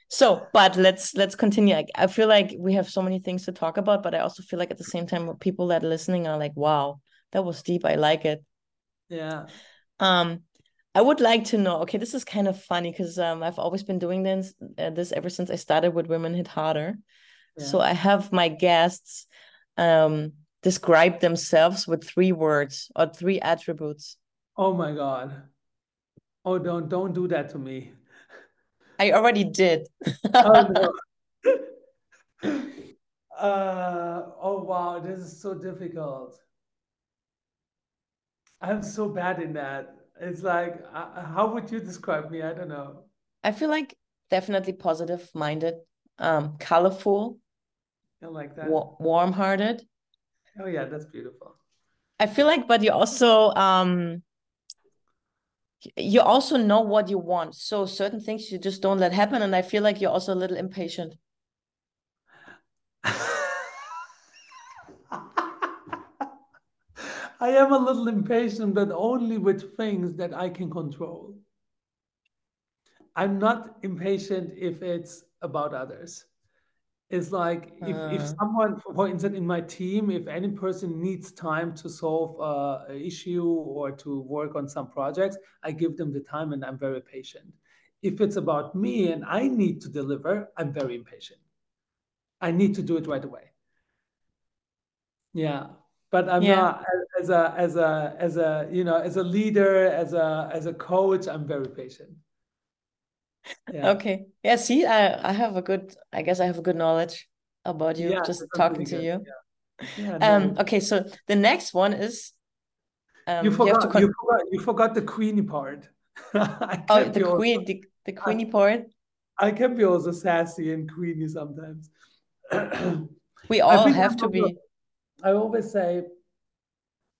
so but let's let's continue. I, I feel like we have so many things to talk about but i also feel like at the same time people that are listening are like wow that was deep. I like it. Yeah. um i would like to know okay this is kind of funny because um i've always been doing this uh, this ever since i started with women hit harder so i have my guests um describe themselves with three words or three attributes Oh my God. Oh, don't don't do that to me. i already did Oh no. Uh, oh wow, this is so difficult. I'm so bad in that. It's like, uh, how would you describe me? I don't know. i feel like definitely positive minded um colorful I like that. wa- warm-hearted Oh yeah, that's beautiful. i feel like but you also um you also know what you want so certain things you just don't let happen and i feel like you're also a little impatient I am a little impatient, but only with things that I can control. I'm not impatient if it's about others. It's like if, if Uh, someone, for instance, in my team, if any person needs time to solve uh, an issue or to work on some projects, I give them the time and I'm very patient. If it's about me and I need to deliver, I'm very impatient. I need to do it right away. Yeah, but I'm yeah not as a as a as a you know as a leader as a as a coach. I'm very patient. Yeah, okay yeah see i i have a good i guess i have a good knowledge about you yeah, just talking to good. you Yeah, um okay so the next one is You um you forgot con you forgot you forgot the queenie part. Oh the be also queen the, the I, queenie part I can be also sassy and queenie sometimes. we all have to be I always say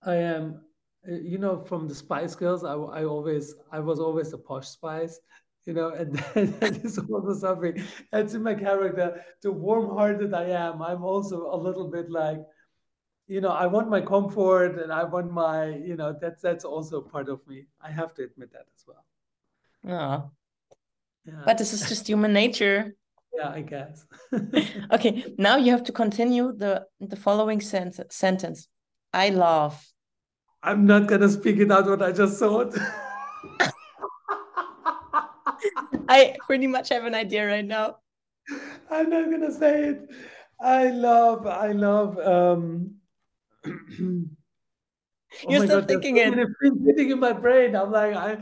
I am, uh, you know, from the Spice Girls, I, I always, I was always a posh spice, you know, and that is also something that's in my character. The warm-hearted I am, I'm also a little bit like, you know, I want my comfort and I want my, you know, that's that's also part of me. I have to admit that as well. oh Yeah, but this is just human nature yeah, I guess. okay now you have to continue the the following sent sentence i love I'm not gonna speak it out what I just thought. i pretty much have an idea right now I'm not gonna say it. I love, I love. um Oh you're still God, thinking so it things hitting in my brain. I'm like, I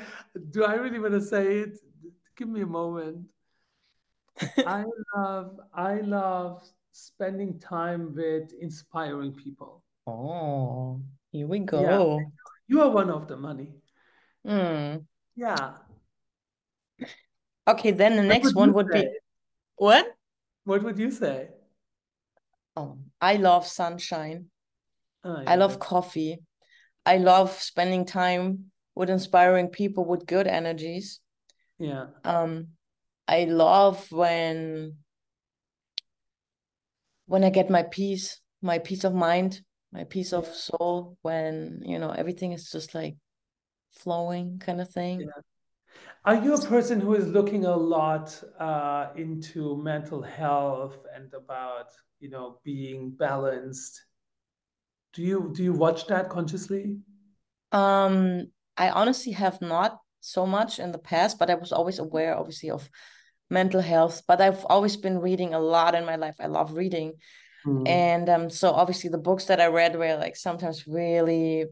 do I really want to say it? Give me a moment. I love, I love spending time with inspiring people. Oh, here we Yeah, go. you are one of the honey. Hmm. Yeah. Okay, then the What next would one would say? be what? What would you say? oh, I love sunshine. Oh, I love coffee. I love spending time with inspiring people with good energies. yeah. Um, I love when when I get my peace, my peace of mind, my peace of soul, when you know everything is just like flowing kind of thing. Yeah. Are you a person who is looking a lot uh, into mental health and about, you know, being balanced? Do you do you watch that consciously? Um, I honestly have not so much in the past, but I was always aware, obviously, of mental health. But I've always been reading a lot in my life. I love reading. Mm. And um, so obviously the books that I read were like sometimes really,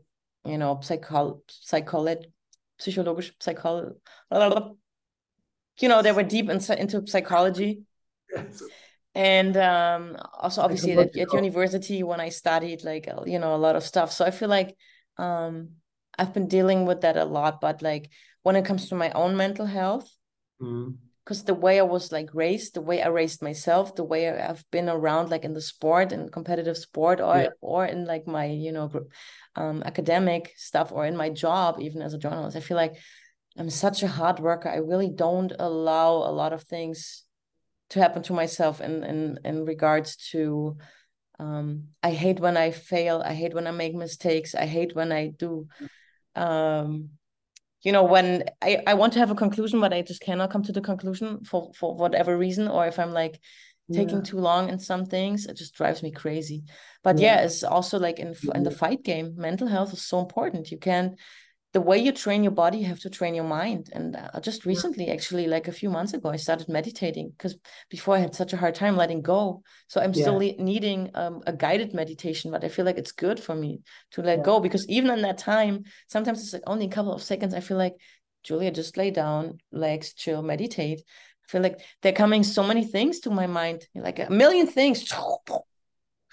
you know, psychol psychology, psychol, you know, they were deep in, into psychology. Yes. And um, also obviously at, university when I studied like uh, you know a lot of stuff. So I feel like um, I've been dealing with that a lot. But like when it comes to my own mental health, Mm. Because the way I was like raised, the way I raised myself, the way I've been around like in the sport and competitive sport or Yeah. or in like my, you know, um academic stuff or in my job, even as a journalist, I feel like I'm such a hard worker. I really don't allow a lot of things to happen to myself in in in regards to um I hate when I fail, I hate when I make mistakes, I hate when I do um you know when I, I want to have a conclusion but i just cannot come to the conclusion for for whatever reason or if i'm like taking Yeah. too long in some things it just drives me crazy but yeah, Yeah. it's also like in in the fight game mental health is so important you can the way you train your body you have to train your mind and uh, just recently actually like a few months ago i started meditating because before i had such a hard time letting go so i'm still Yeah. le- needing um, a guided meditation but i feel like it's good for me to let Yeah. go because even in that time sometimes it's like only a couple of seconds i feel like julia just lay down legs chill meditate i feel like they're coming so many things to my mind like a million things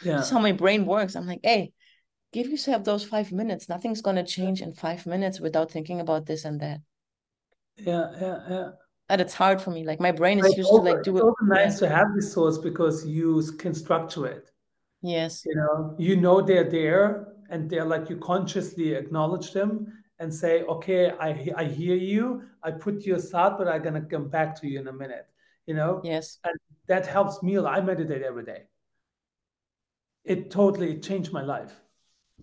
Yeah. that's how my brain works i'm like hey give yourself those five minutes nothing's going to change in five minutes without thinking about this and that Yeah. Yeah. Yeah. and it's hard for me like my brain is It's used to like do it's it yeah. nice to have this source because you can structure it. yes You know, you know they're there and they're like you consciously acknowledge them and say, okay, I I hear you. I put you aside, but I'm gonna come back to you in a minute. You know, yes and that helps me. I meditate every day. It totally changed my life.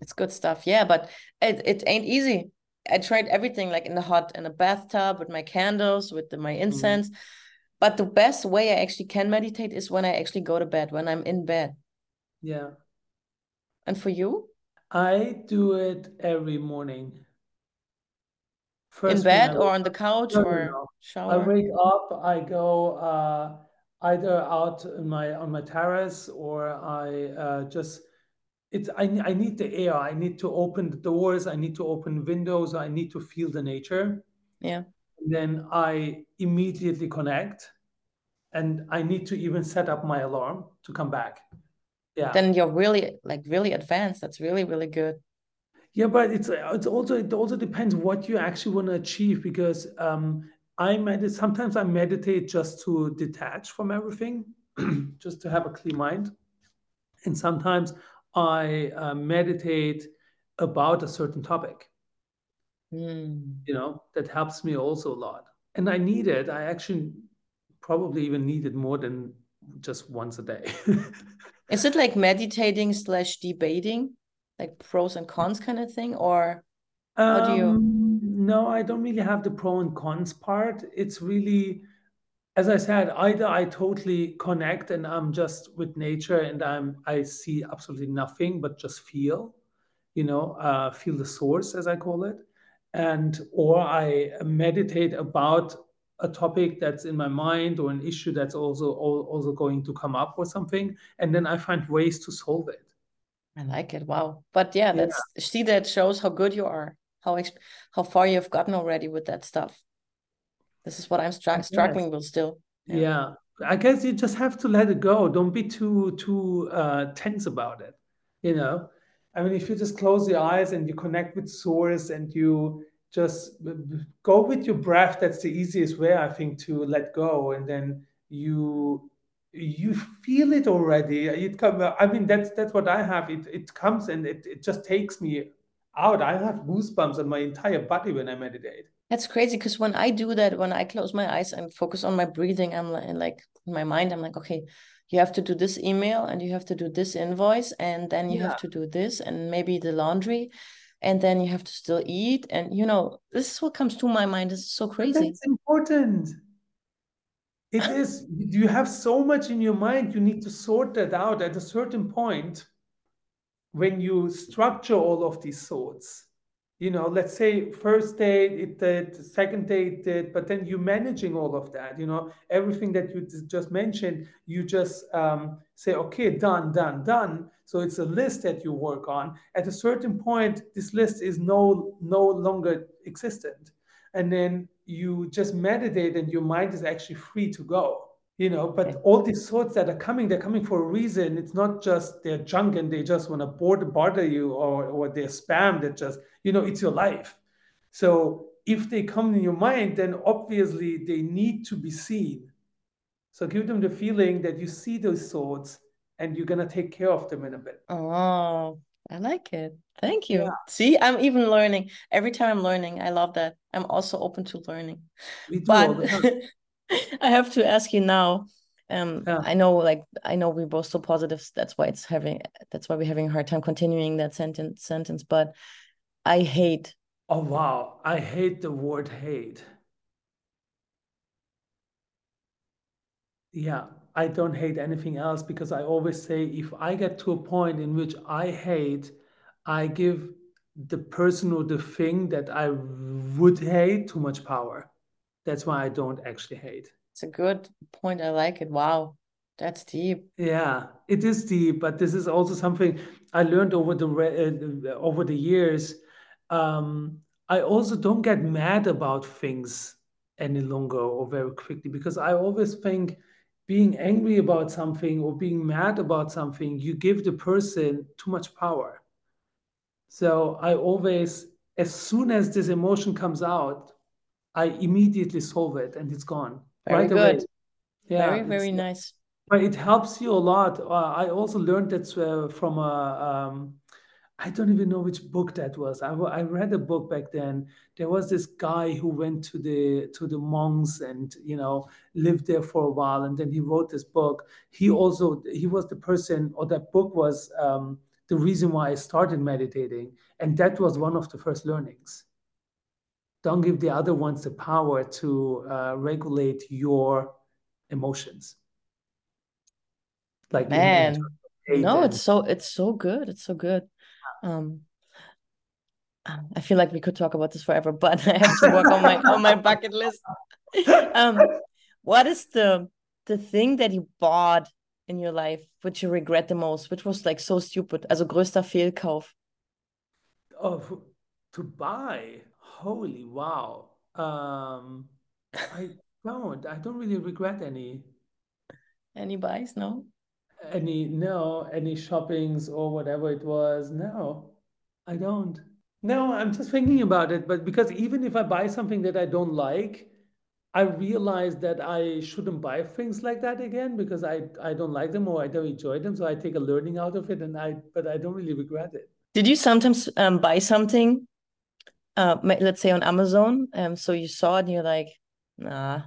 It's good stuff yeah but it, it ain't easy. I tried everything like in the hot in a bathtub with my candles with the, my incense. But the best way i actually can meditate is when i actually go to bed when i'm in bed. Yeah, and for you? I do it every morning. in First thing bed or on the couch No, or no. I wake up, I go uh, either out in my on my terrace or I uh, just it's I, I need the air. I need to open the doors. I need to open windows. I need to feel the nature. yeah And then I immediately connect, and I need to even set up my alarm to come back. Yeah. then you're really like really advanced that's really really good Yeah, but it's it's also it also depends what you actually want to achieve because um, I medit sometimes I meditate just to detach from everything, just to have a clear mind, and sometimes I uh, meditate about a certain topic. Hmm. You know that helps me also a lot, and I need it. I actually probably even need it more than just once a day. Is it like meditating slash debating, like pros and cons kind of thing, or how do you? Um, no, I don't really have the pro and cons part. It's really, as I said, either I totally connect and I'm just with nature and I'm I see absolutely nothing but just feel, you know, uh, feel the source as I call it, and or I meditate about a topic that's in my mind or an issue that's also also going to come up or something, and then I find ways to solve it. I like it. Wow. But yeah, Yeah. that's see that shows how good you are, how how far you've gotten already with that stuff. This is what I'm str Yes. struggling with still. Yeah. Yeah, I guess you just have to let it go. Don't be too too uh, tense about it. You know, I mean, if you just close your eyes and you connect with source and you just go with your breath, that's the easiest way, I think, to let go. And then you you feel it already. It come. I mean, that's that's what I have. It it comes and it, it just takes me out. I have goosebumps on my entire body when I meditate. That's crazy because when I do that, when I close my eyes and focus on my breathing, I'm like, like in my mind, I'm like, okay, you have to do this email and you have to do this invoice and then you yeah. have to do this and maybe the laundry and then you have to still eat and you know this is what comes to my mind this is so crazy. it's important. It is you have so much in your mind you need to sort that out at a certain point when you structure all of these thoughts you know let's say first date it did second date did but then you're managing all of that you know? Everything that you just mentioned you just um, say okay done done done. So it's a list that you work on. At a certain point this list is no no longer existent. And then you just meditate and your mind is actually free to go you know but all these thoughts that are coming they're coming for a reason. It's not just they're junk and they just want to bother, bother you or, or they're spam that just you know it's your life. So if they come in your mind then obviously they need to be seen. So give them the feeling that you see those thoughts and you're going to take care of them in a bit. Oh i like it. Thank you. Yeah. see i'm even learning. Every time i'm learning i love that. I'm also open to learning. But I have to ask you now. Um, yeah. I know, like, I know we're both so positive. That's why it's having. That's why we're having a hard time continuing that sentence. Sentence, but I hate. Oh wow! I hate the word hate. Yeah, I don't hate anything else because I always say if I get to a point in which I hate, I give the person or the thing that I would hate too much power. That's why I don't actually hate. It's a good point. I like it. Wow. That's deep. Yeah, it is deep, but this is also something I learned over the uh, over the years. Um, I also don't get mad about things any longer or very quickly because I always think being angry about something or being mad about something, you give the person too much power. So I always, as soon as this emotion comes out, I immediately solve it and it's gone. Very right good. Away. Yeah, very, very nice. But it helps you a lot. Uh, I also learned that uh, from a, um, I don't even know which book that was. I, I read a book back then. There was this guy who went to the to the monks and you know lived there for a while, and then he wrote this book. He also he was the person, or that book was um, the reason why I started meditating, and that was one of the first learnings don't give the other ones the power to uh, regulate your emotions. Like man. no it's so it's so good. It's so good. Um i feel like we could talk about this forever but i have to work on my on my bucket list. Um what is the the thing that you bought in your life which you regret the most which was like so stupid also größter fehlkauf? Oh to buy holy wow. Um, I don't. I don't really regret any. Any buys? No. Any no any shoppings or whatever it was. No, I don't. No, I'm just thinking about it. But because even if I buy something that I don't like, I realize that I shouldn't buy things like that again because I I don't like them or I don't enjoy them. So I take a learning out of it, and I but I don't really regret it. Did you sometimes um, buy something uh, let's say on Amazon. Um, so you saw it and you're like, nah,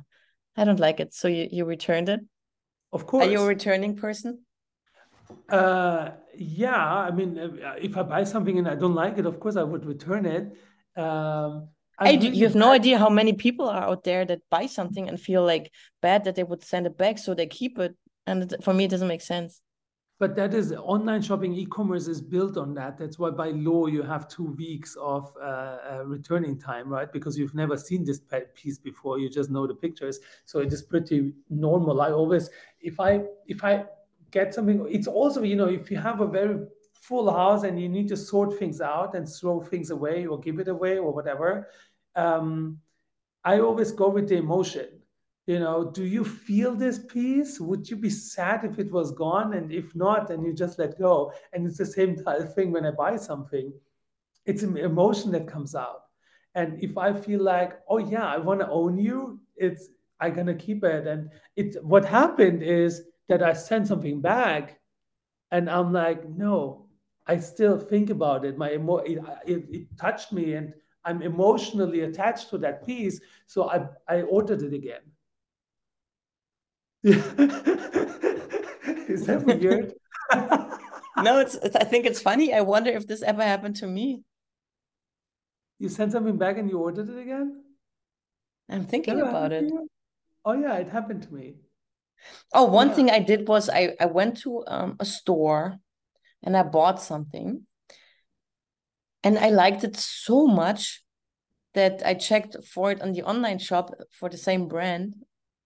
I don't like it. So you, you returned it. Of course. Are you a returning person? Uh, yeah. I mean, uh, if I buy something and I don't like it, of course I would return it. Um, I really you have no idea how many people are out there that buy something and feel like bad that they would send it back, so they keep it. And for me, it doesn't make sense. But that is online shopping, e-commerce is built on that. That's why by law you have two weeks of uh, uh, returning time, right? Because you've never seen this piece before. You just know the pictures, so it is pretty normal. I always, if I if I get something, it's also you know if you have a very full house and you need to sort things out and throw things away or give it away or whatever. Um, I always go with the emotion you know do you feel this piece would you be sad if it was gone and if not then you just let go and it's the same thing when i buy something it's an emotion that comes out and if i feel like oh yeah i want to own you it's i'm gonna keep it and it what happened is that I sent something back, and I'm like, no, I still think about it. My emo it, it, it touched me, and I'm emotionally attached to that piece. So I I ordered it again. Is that weird? no, it's, it's. I think it's funny. I wonder if this ever happened to me. You sent something back and you ordered it again? I'm thinking about it. Oh yeah, it happened to me. Oh, one yeah. thing I did was I I went to um, a store and I bought something, and I liked it so much that I checked for it on the online shop for the same brand,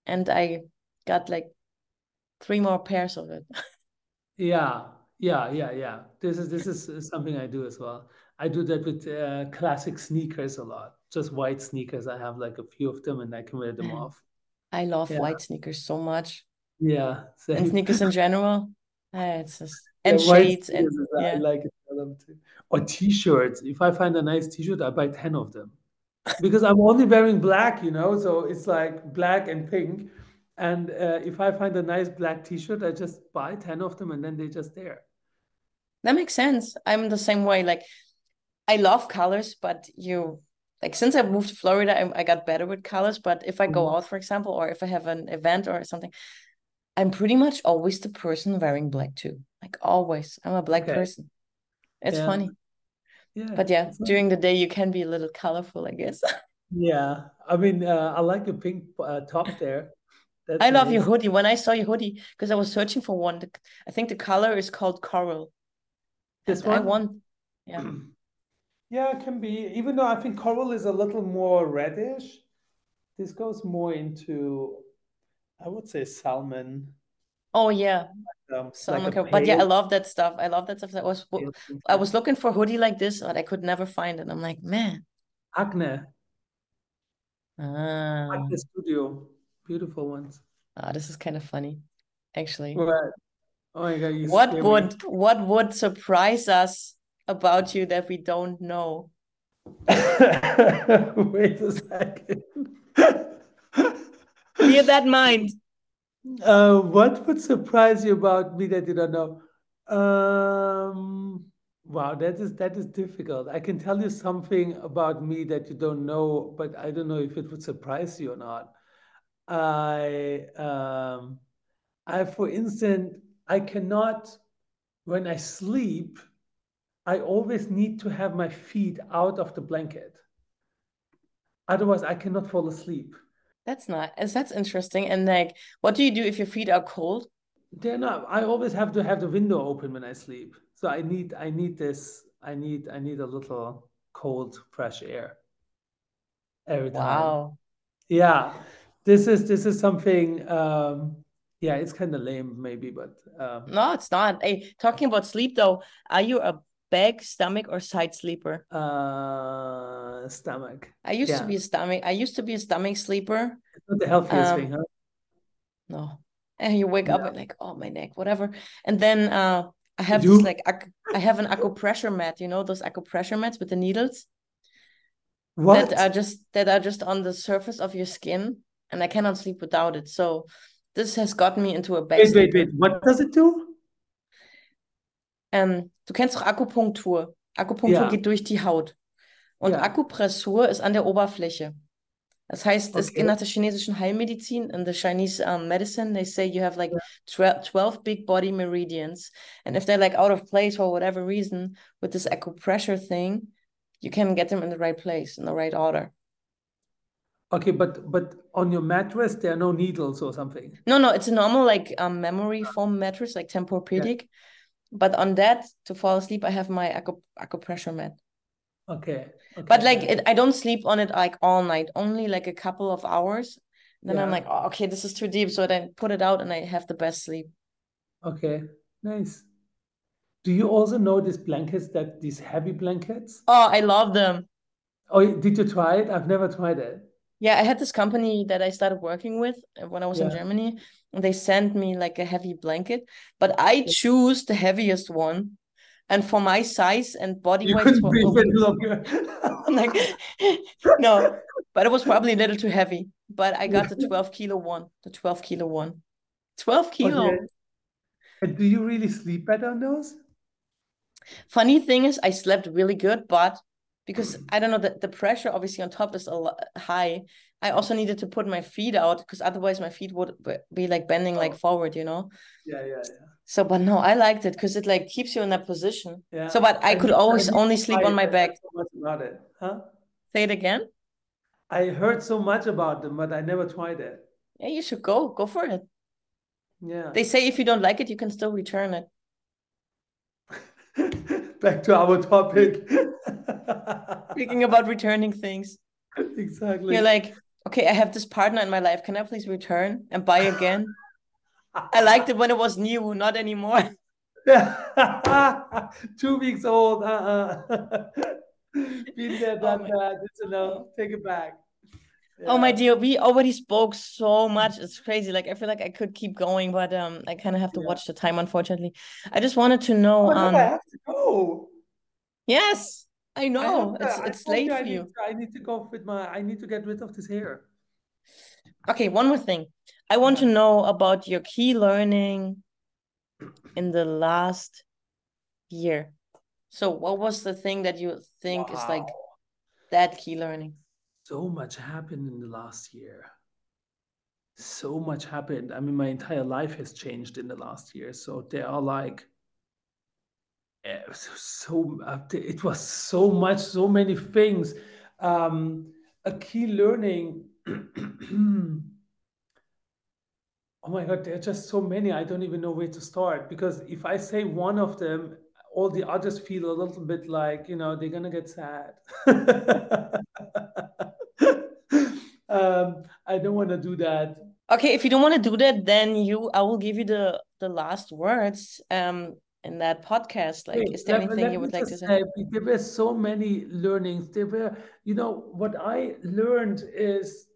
and I got like three more pairs of it. yeah, yeah, yeah, yeah. This is this is something I do as well. I do that with uh, classic sneakers a lot. Just white sneakers. I have like a few of them, and I can wear them off. I love yeah. white sneakers so much. Yeah, same. and sneakers in general. Uh, it's just and yeah, shades and yeah. I like it too. Or t-shirts. If I find a nice t-shirt, I buy ten of them because I'm only wearing black, you know. So it's like black and pink. And uh, if I find a nice black t-shirt, I just buy ten of them, and then they're just there. That makes sense. I'm the same way. Like I love colors, but you like since I moved to Florida, I, I got better with colors. But if I go mm. out, for example, or if I have an event or something, I'm pretty much always the person wearing black too. Like always, I'm a black okay. person. It's yeah. funny. Yeah. But yeah, during the day you can be a little colorful, I guess. yeah, I mean, uh, I like your pink uh, top there. That's I love your hoodie. When I saw your hoodie, because I was searching for one, I think the color is called coral. This one. I want. Yeah. Yeah, it can be. Even though I think coral is a little more reddish, this goes more into, I would say, salmon. Oh yeah, um, salmon. Like but yeah, I love that stuff. I love that stuff. I was I was looking for hoodie like this, but I could never find it. I'm like, man. Acne. Ah. Acne Studio, beautiful ones. Ah, this is kind of funny, actually. Right. Oh my god! what would me. what would surprise us about you that we don't know? Wait a second. Clear that mind. Uh, what would surprise you about me that you don't know? Um, wow, that is that is difficult. I can tell you something about me that you don't know, but I don't know if it would surprise you or not. I um, I for instance, I cannot when I sleep I always need to have my feet out of the blanket. Otherwise, I cannot fall asleep. That's not. That's interesting. And like, what do you do if your feet are cold? They're not. I always have to have the window open when I sleep. So I need. I need this. I need. I need a little cold, fresh air. Every time. Wow. Yeah. This is. This is something. Um, yeah, it's kind of lame, maybe, but um, no, it's not. Hey, talking about sleep though, are you a back, stomach, or side sleeper? Uh, stomach. I used yeah. to be a stomach. I used to be a stomach sleeper. It's not the healthiest um, thing, huh? No. And you wake yeah. up and like, oh my neck, whatever. And then uh, I have this like I have an acupressure mat. You know those acupressure mats with the needles. What? That are just that are just on the surface of your skin, and I cannot sleep without it. So this has gotten me into a bad. Wait, wait, wait. What does it do? Ähm, du kennst doch Akupunktur. Akupunktur ja. geht durch die Haut. Und ja. Akupressur ist an der Oberfläche. Das heißt, okay. es geht nach der chinesischen Heilmedizin, in the Chinese um, medicine, they say you have like 12 big body meridians. And if they're like out of place for whatever reason, with this acupressure thing, you can get them in the right place, in the right order. Okay, but but on your mattress there are no needles or something. No, no, it's a normal like um, memory foam mattress, like Tempur-Pedic. Yeah. But on that, to fall asleep, I have my acu- acupressure mat. Okay. okay. But like, it, I don't sleep on it like all night, only like a couple of hours. Then yeah. I'm like, oh, okay, this is too deep. So then put it out and I have the best sleep. Okay, nice. Do you also know these blankets that these heavy blankets? Oh, I love them. Oh, did you try it? I've never tried it. Yeah, I had this company that I started working with uh, when I was yeah. in Germany, and they sent me like a heavy blanket, but I choose the heaviest one. And for my size and body you weight, couldn't breathe longer. like, no, but it was probably a little too heavy. But I got the 12 kilo one, the 12 kilo one. 12 kilo. Okay. And do you really sleep better on those? Funny thing is, I slept really good, but because mm-hmm. I don't know that the pressure obviously on top is a lot high. I also needed to put my feet out because otherwise my feet would be like bending like Oh. forward, you know. Yeah, yeah, yeah. So, but no, I liked it because it like keeps you in that position. Yeah. So, but I could always need only sleep on my back. So much about it, huh? Say it again. I heard so much about them, but I never tried it. Yeah, you should go. Go for it. Yeah. They say if you don't like it, you can still return it. Back to our topic. Speaking about returning things, exactly. you're like, okay, I have this partner in my life. Can I please return and buy again? I liked it when it was new, not anymore. Two weeks old. Uh-uh. Been there, done my- that. It's enough. Take it back. Oh my dear, we already spoke so much. It's crazy. Like I feel like I could keep going, but um, I kind of have to Yeah. watch the time, unfortunately. I just wanted to know. Oh, Um, I have to go. yes, I I know have it's I it's told late I for need you. to- I need to go with my. I need to get rid of this hair. Okay, one more thing. I want to know about your key learning in the last year. So, what was the thing that you think is like that key learning? so much happened in the last year. So much happened. I mean, my entire life has changed in the last year. So there are like, so, it was so much, so many things. Um, a key learning. Oh my God, there are just so many. I don't even know where to start because if I say one of them, all the others feel a little bit like, you know, they're gonna get sad. um, I don't want to do that. Okay, if you don't want to do that, then you I will give you the the last words um in that podcast. Like, is there let- anything let you would like to say? say, There were so many learnings. There were, you know, what I learned is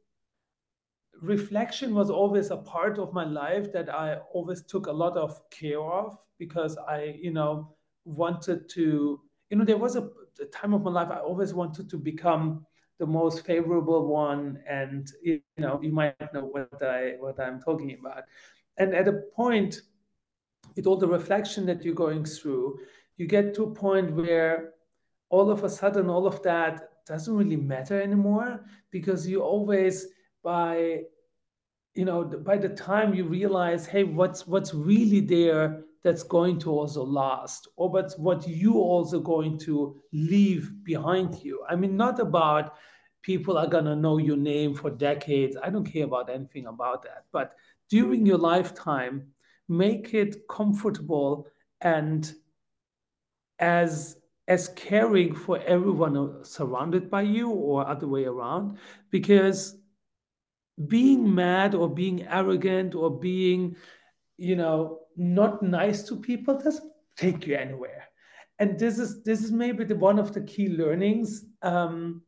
reflection was always a part of my life that I always took a lot of care of because I, you know, wanted to, you know, there was a, a time of my life I always wanted to become the most favorable one, and you know, you might know what I what I'm talking about. And at a point, with all the reflection that you're going through, you get to a point where all of a sudden all of that doesn't really matter anymore because you always by you know by the time you realize hey what's what's really there that's going to also last or what's what you also going to leave behind you. I mean not about people are going to know your name for decades. I don't care about anything about that. But during your lifetime make it comfortable and as as caring for everyone surrounded by you or other way around. Because being mad or being arrogant or being you know not nice to people doesn't take you anywhere. And this is this is maybe the one of the key learnings. Um,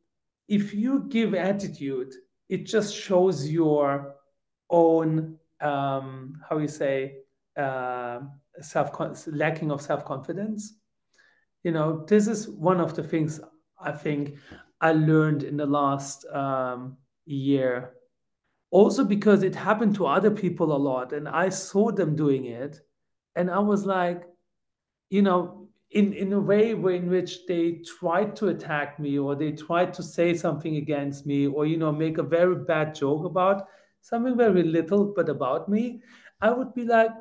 if you give attitude it just shows your own um, how you say uh, self lacking of self-confidence. You know this is one of the things i think i learned in the last um, year. Also because it happened to other people a lot and i saw them doing it and i was like you know in in a way in which they tried to attack me or they tried to say something against me or you know make a very bad joke about something very little but about me i would be like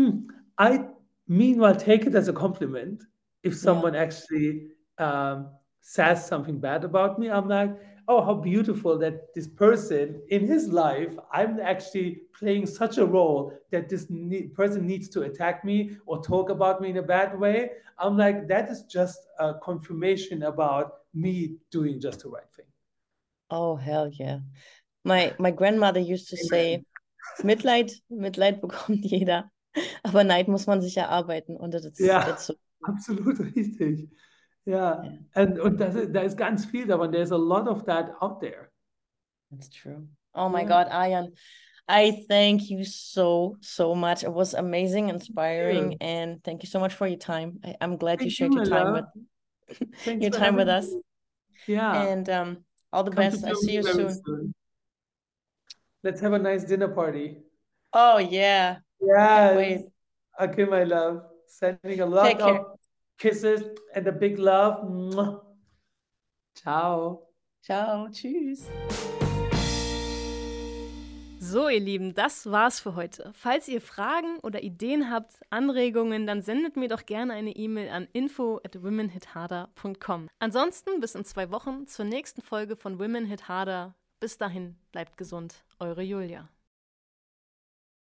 hmm. I meanwhile take it as a compliment. If someone yeah. actually um, says something bad about me i'm like oh how beautiful that this person in his life i'm actually playing such a role that this ne- person needs to attack me or talk about me in a bad way. I'm like that is just a confirmation about me doing just the right thing. Oh hell yeah. My my grandmother used to say mitleid mitleid bekommt jeder aber neid muss man sich erarbeiten und das ja, that's so absolut richtig ja, yeah. and und das ist, da ist ganz viel davon. There's a lot of that out there. That's true. Oh my yeah. God, Ayan, I thank you so, so much. It was amazing, inspiring, yeah. and thank you so much for your time. I, am glad thank you shared you, your time love. with your time with us. Yeah. And um, all the Come best. I see you soon. soon. Let's have a nice dinner party. Oh yeah. Yes. Wait. Okay, my love. Sending a lot Take care. of kisses and a big love. Mwah. Ciao. Ciao. Tschüss. So, ihr Lieben, das war's für heute. Falls ihr Fragen oder Ideen habt, Anregungen, dann sendet mir doch gerne eine E-Mail an info at womenhitharder.com. Ansonsten bis in zwei Wochen zur nächsten Folge von Women Hit Harder. Bis dahin, bleibt gesund. Eure Julia.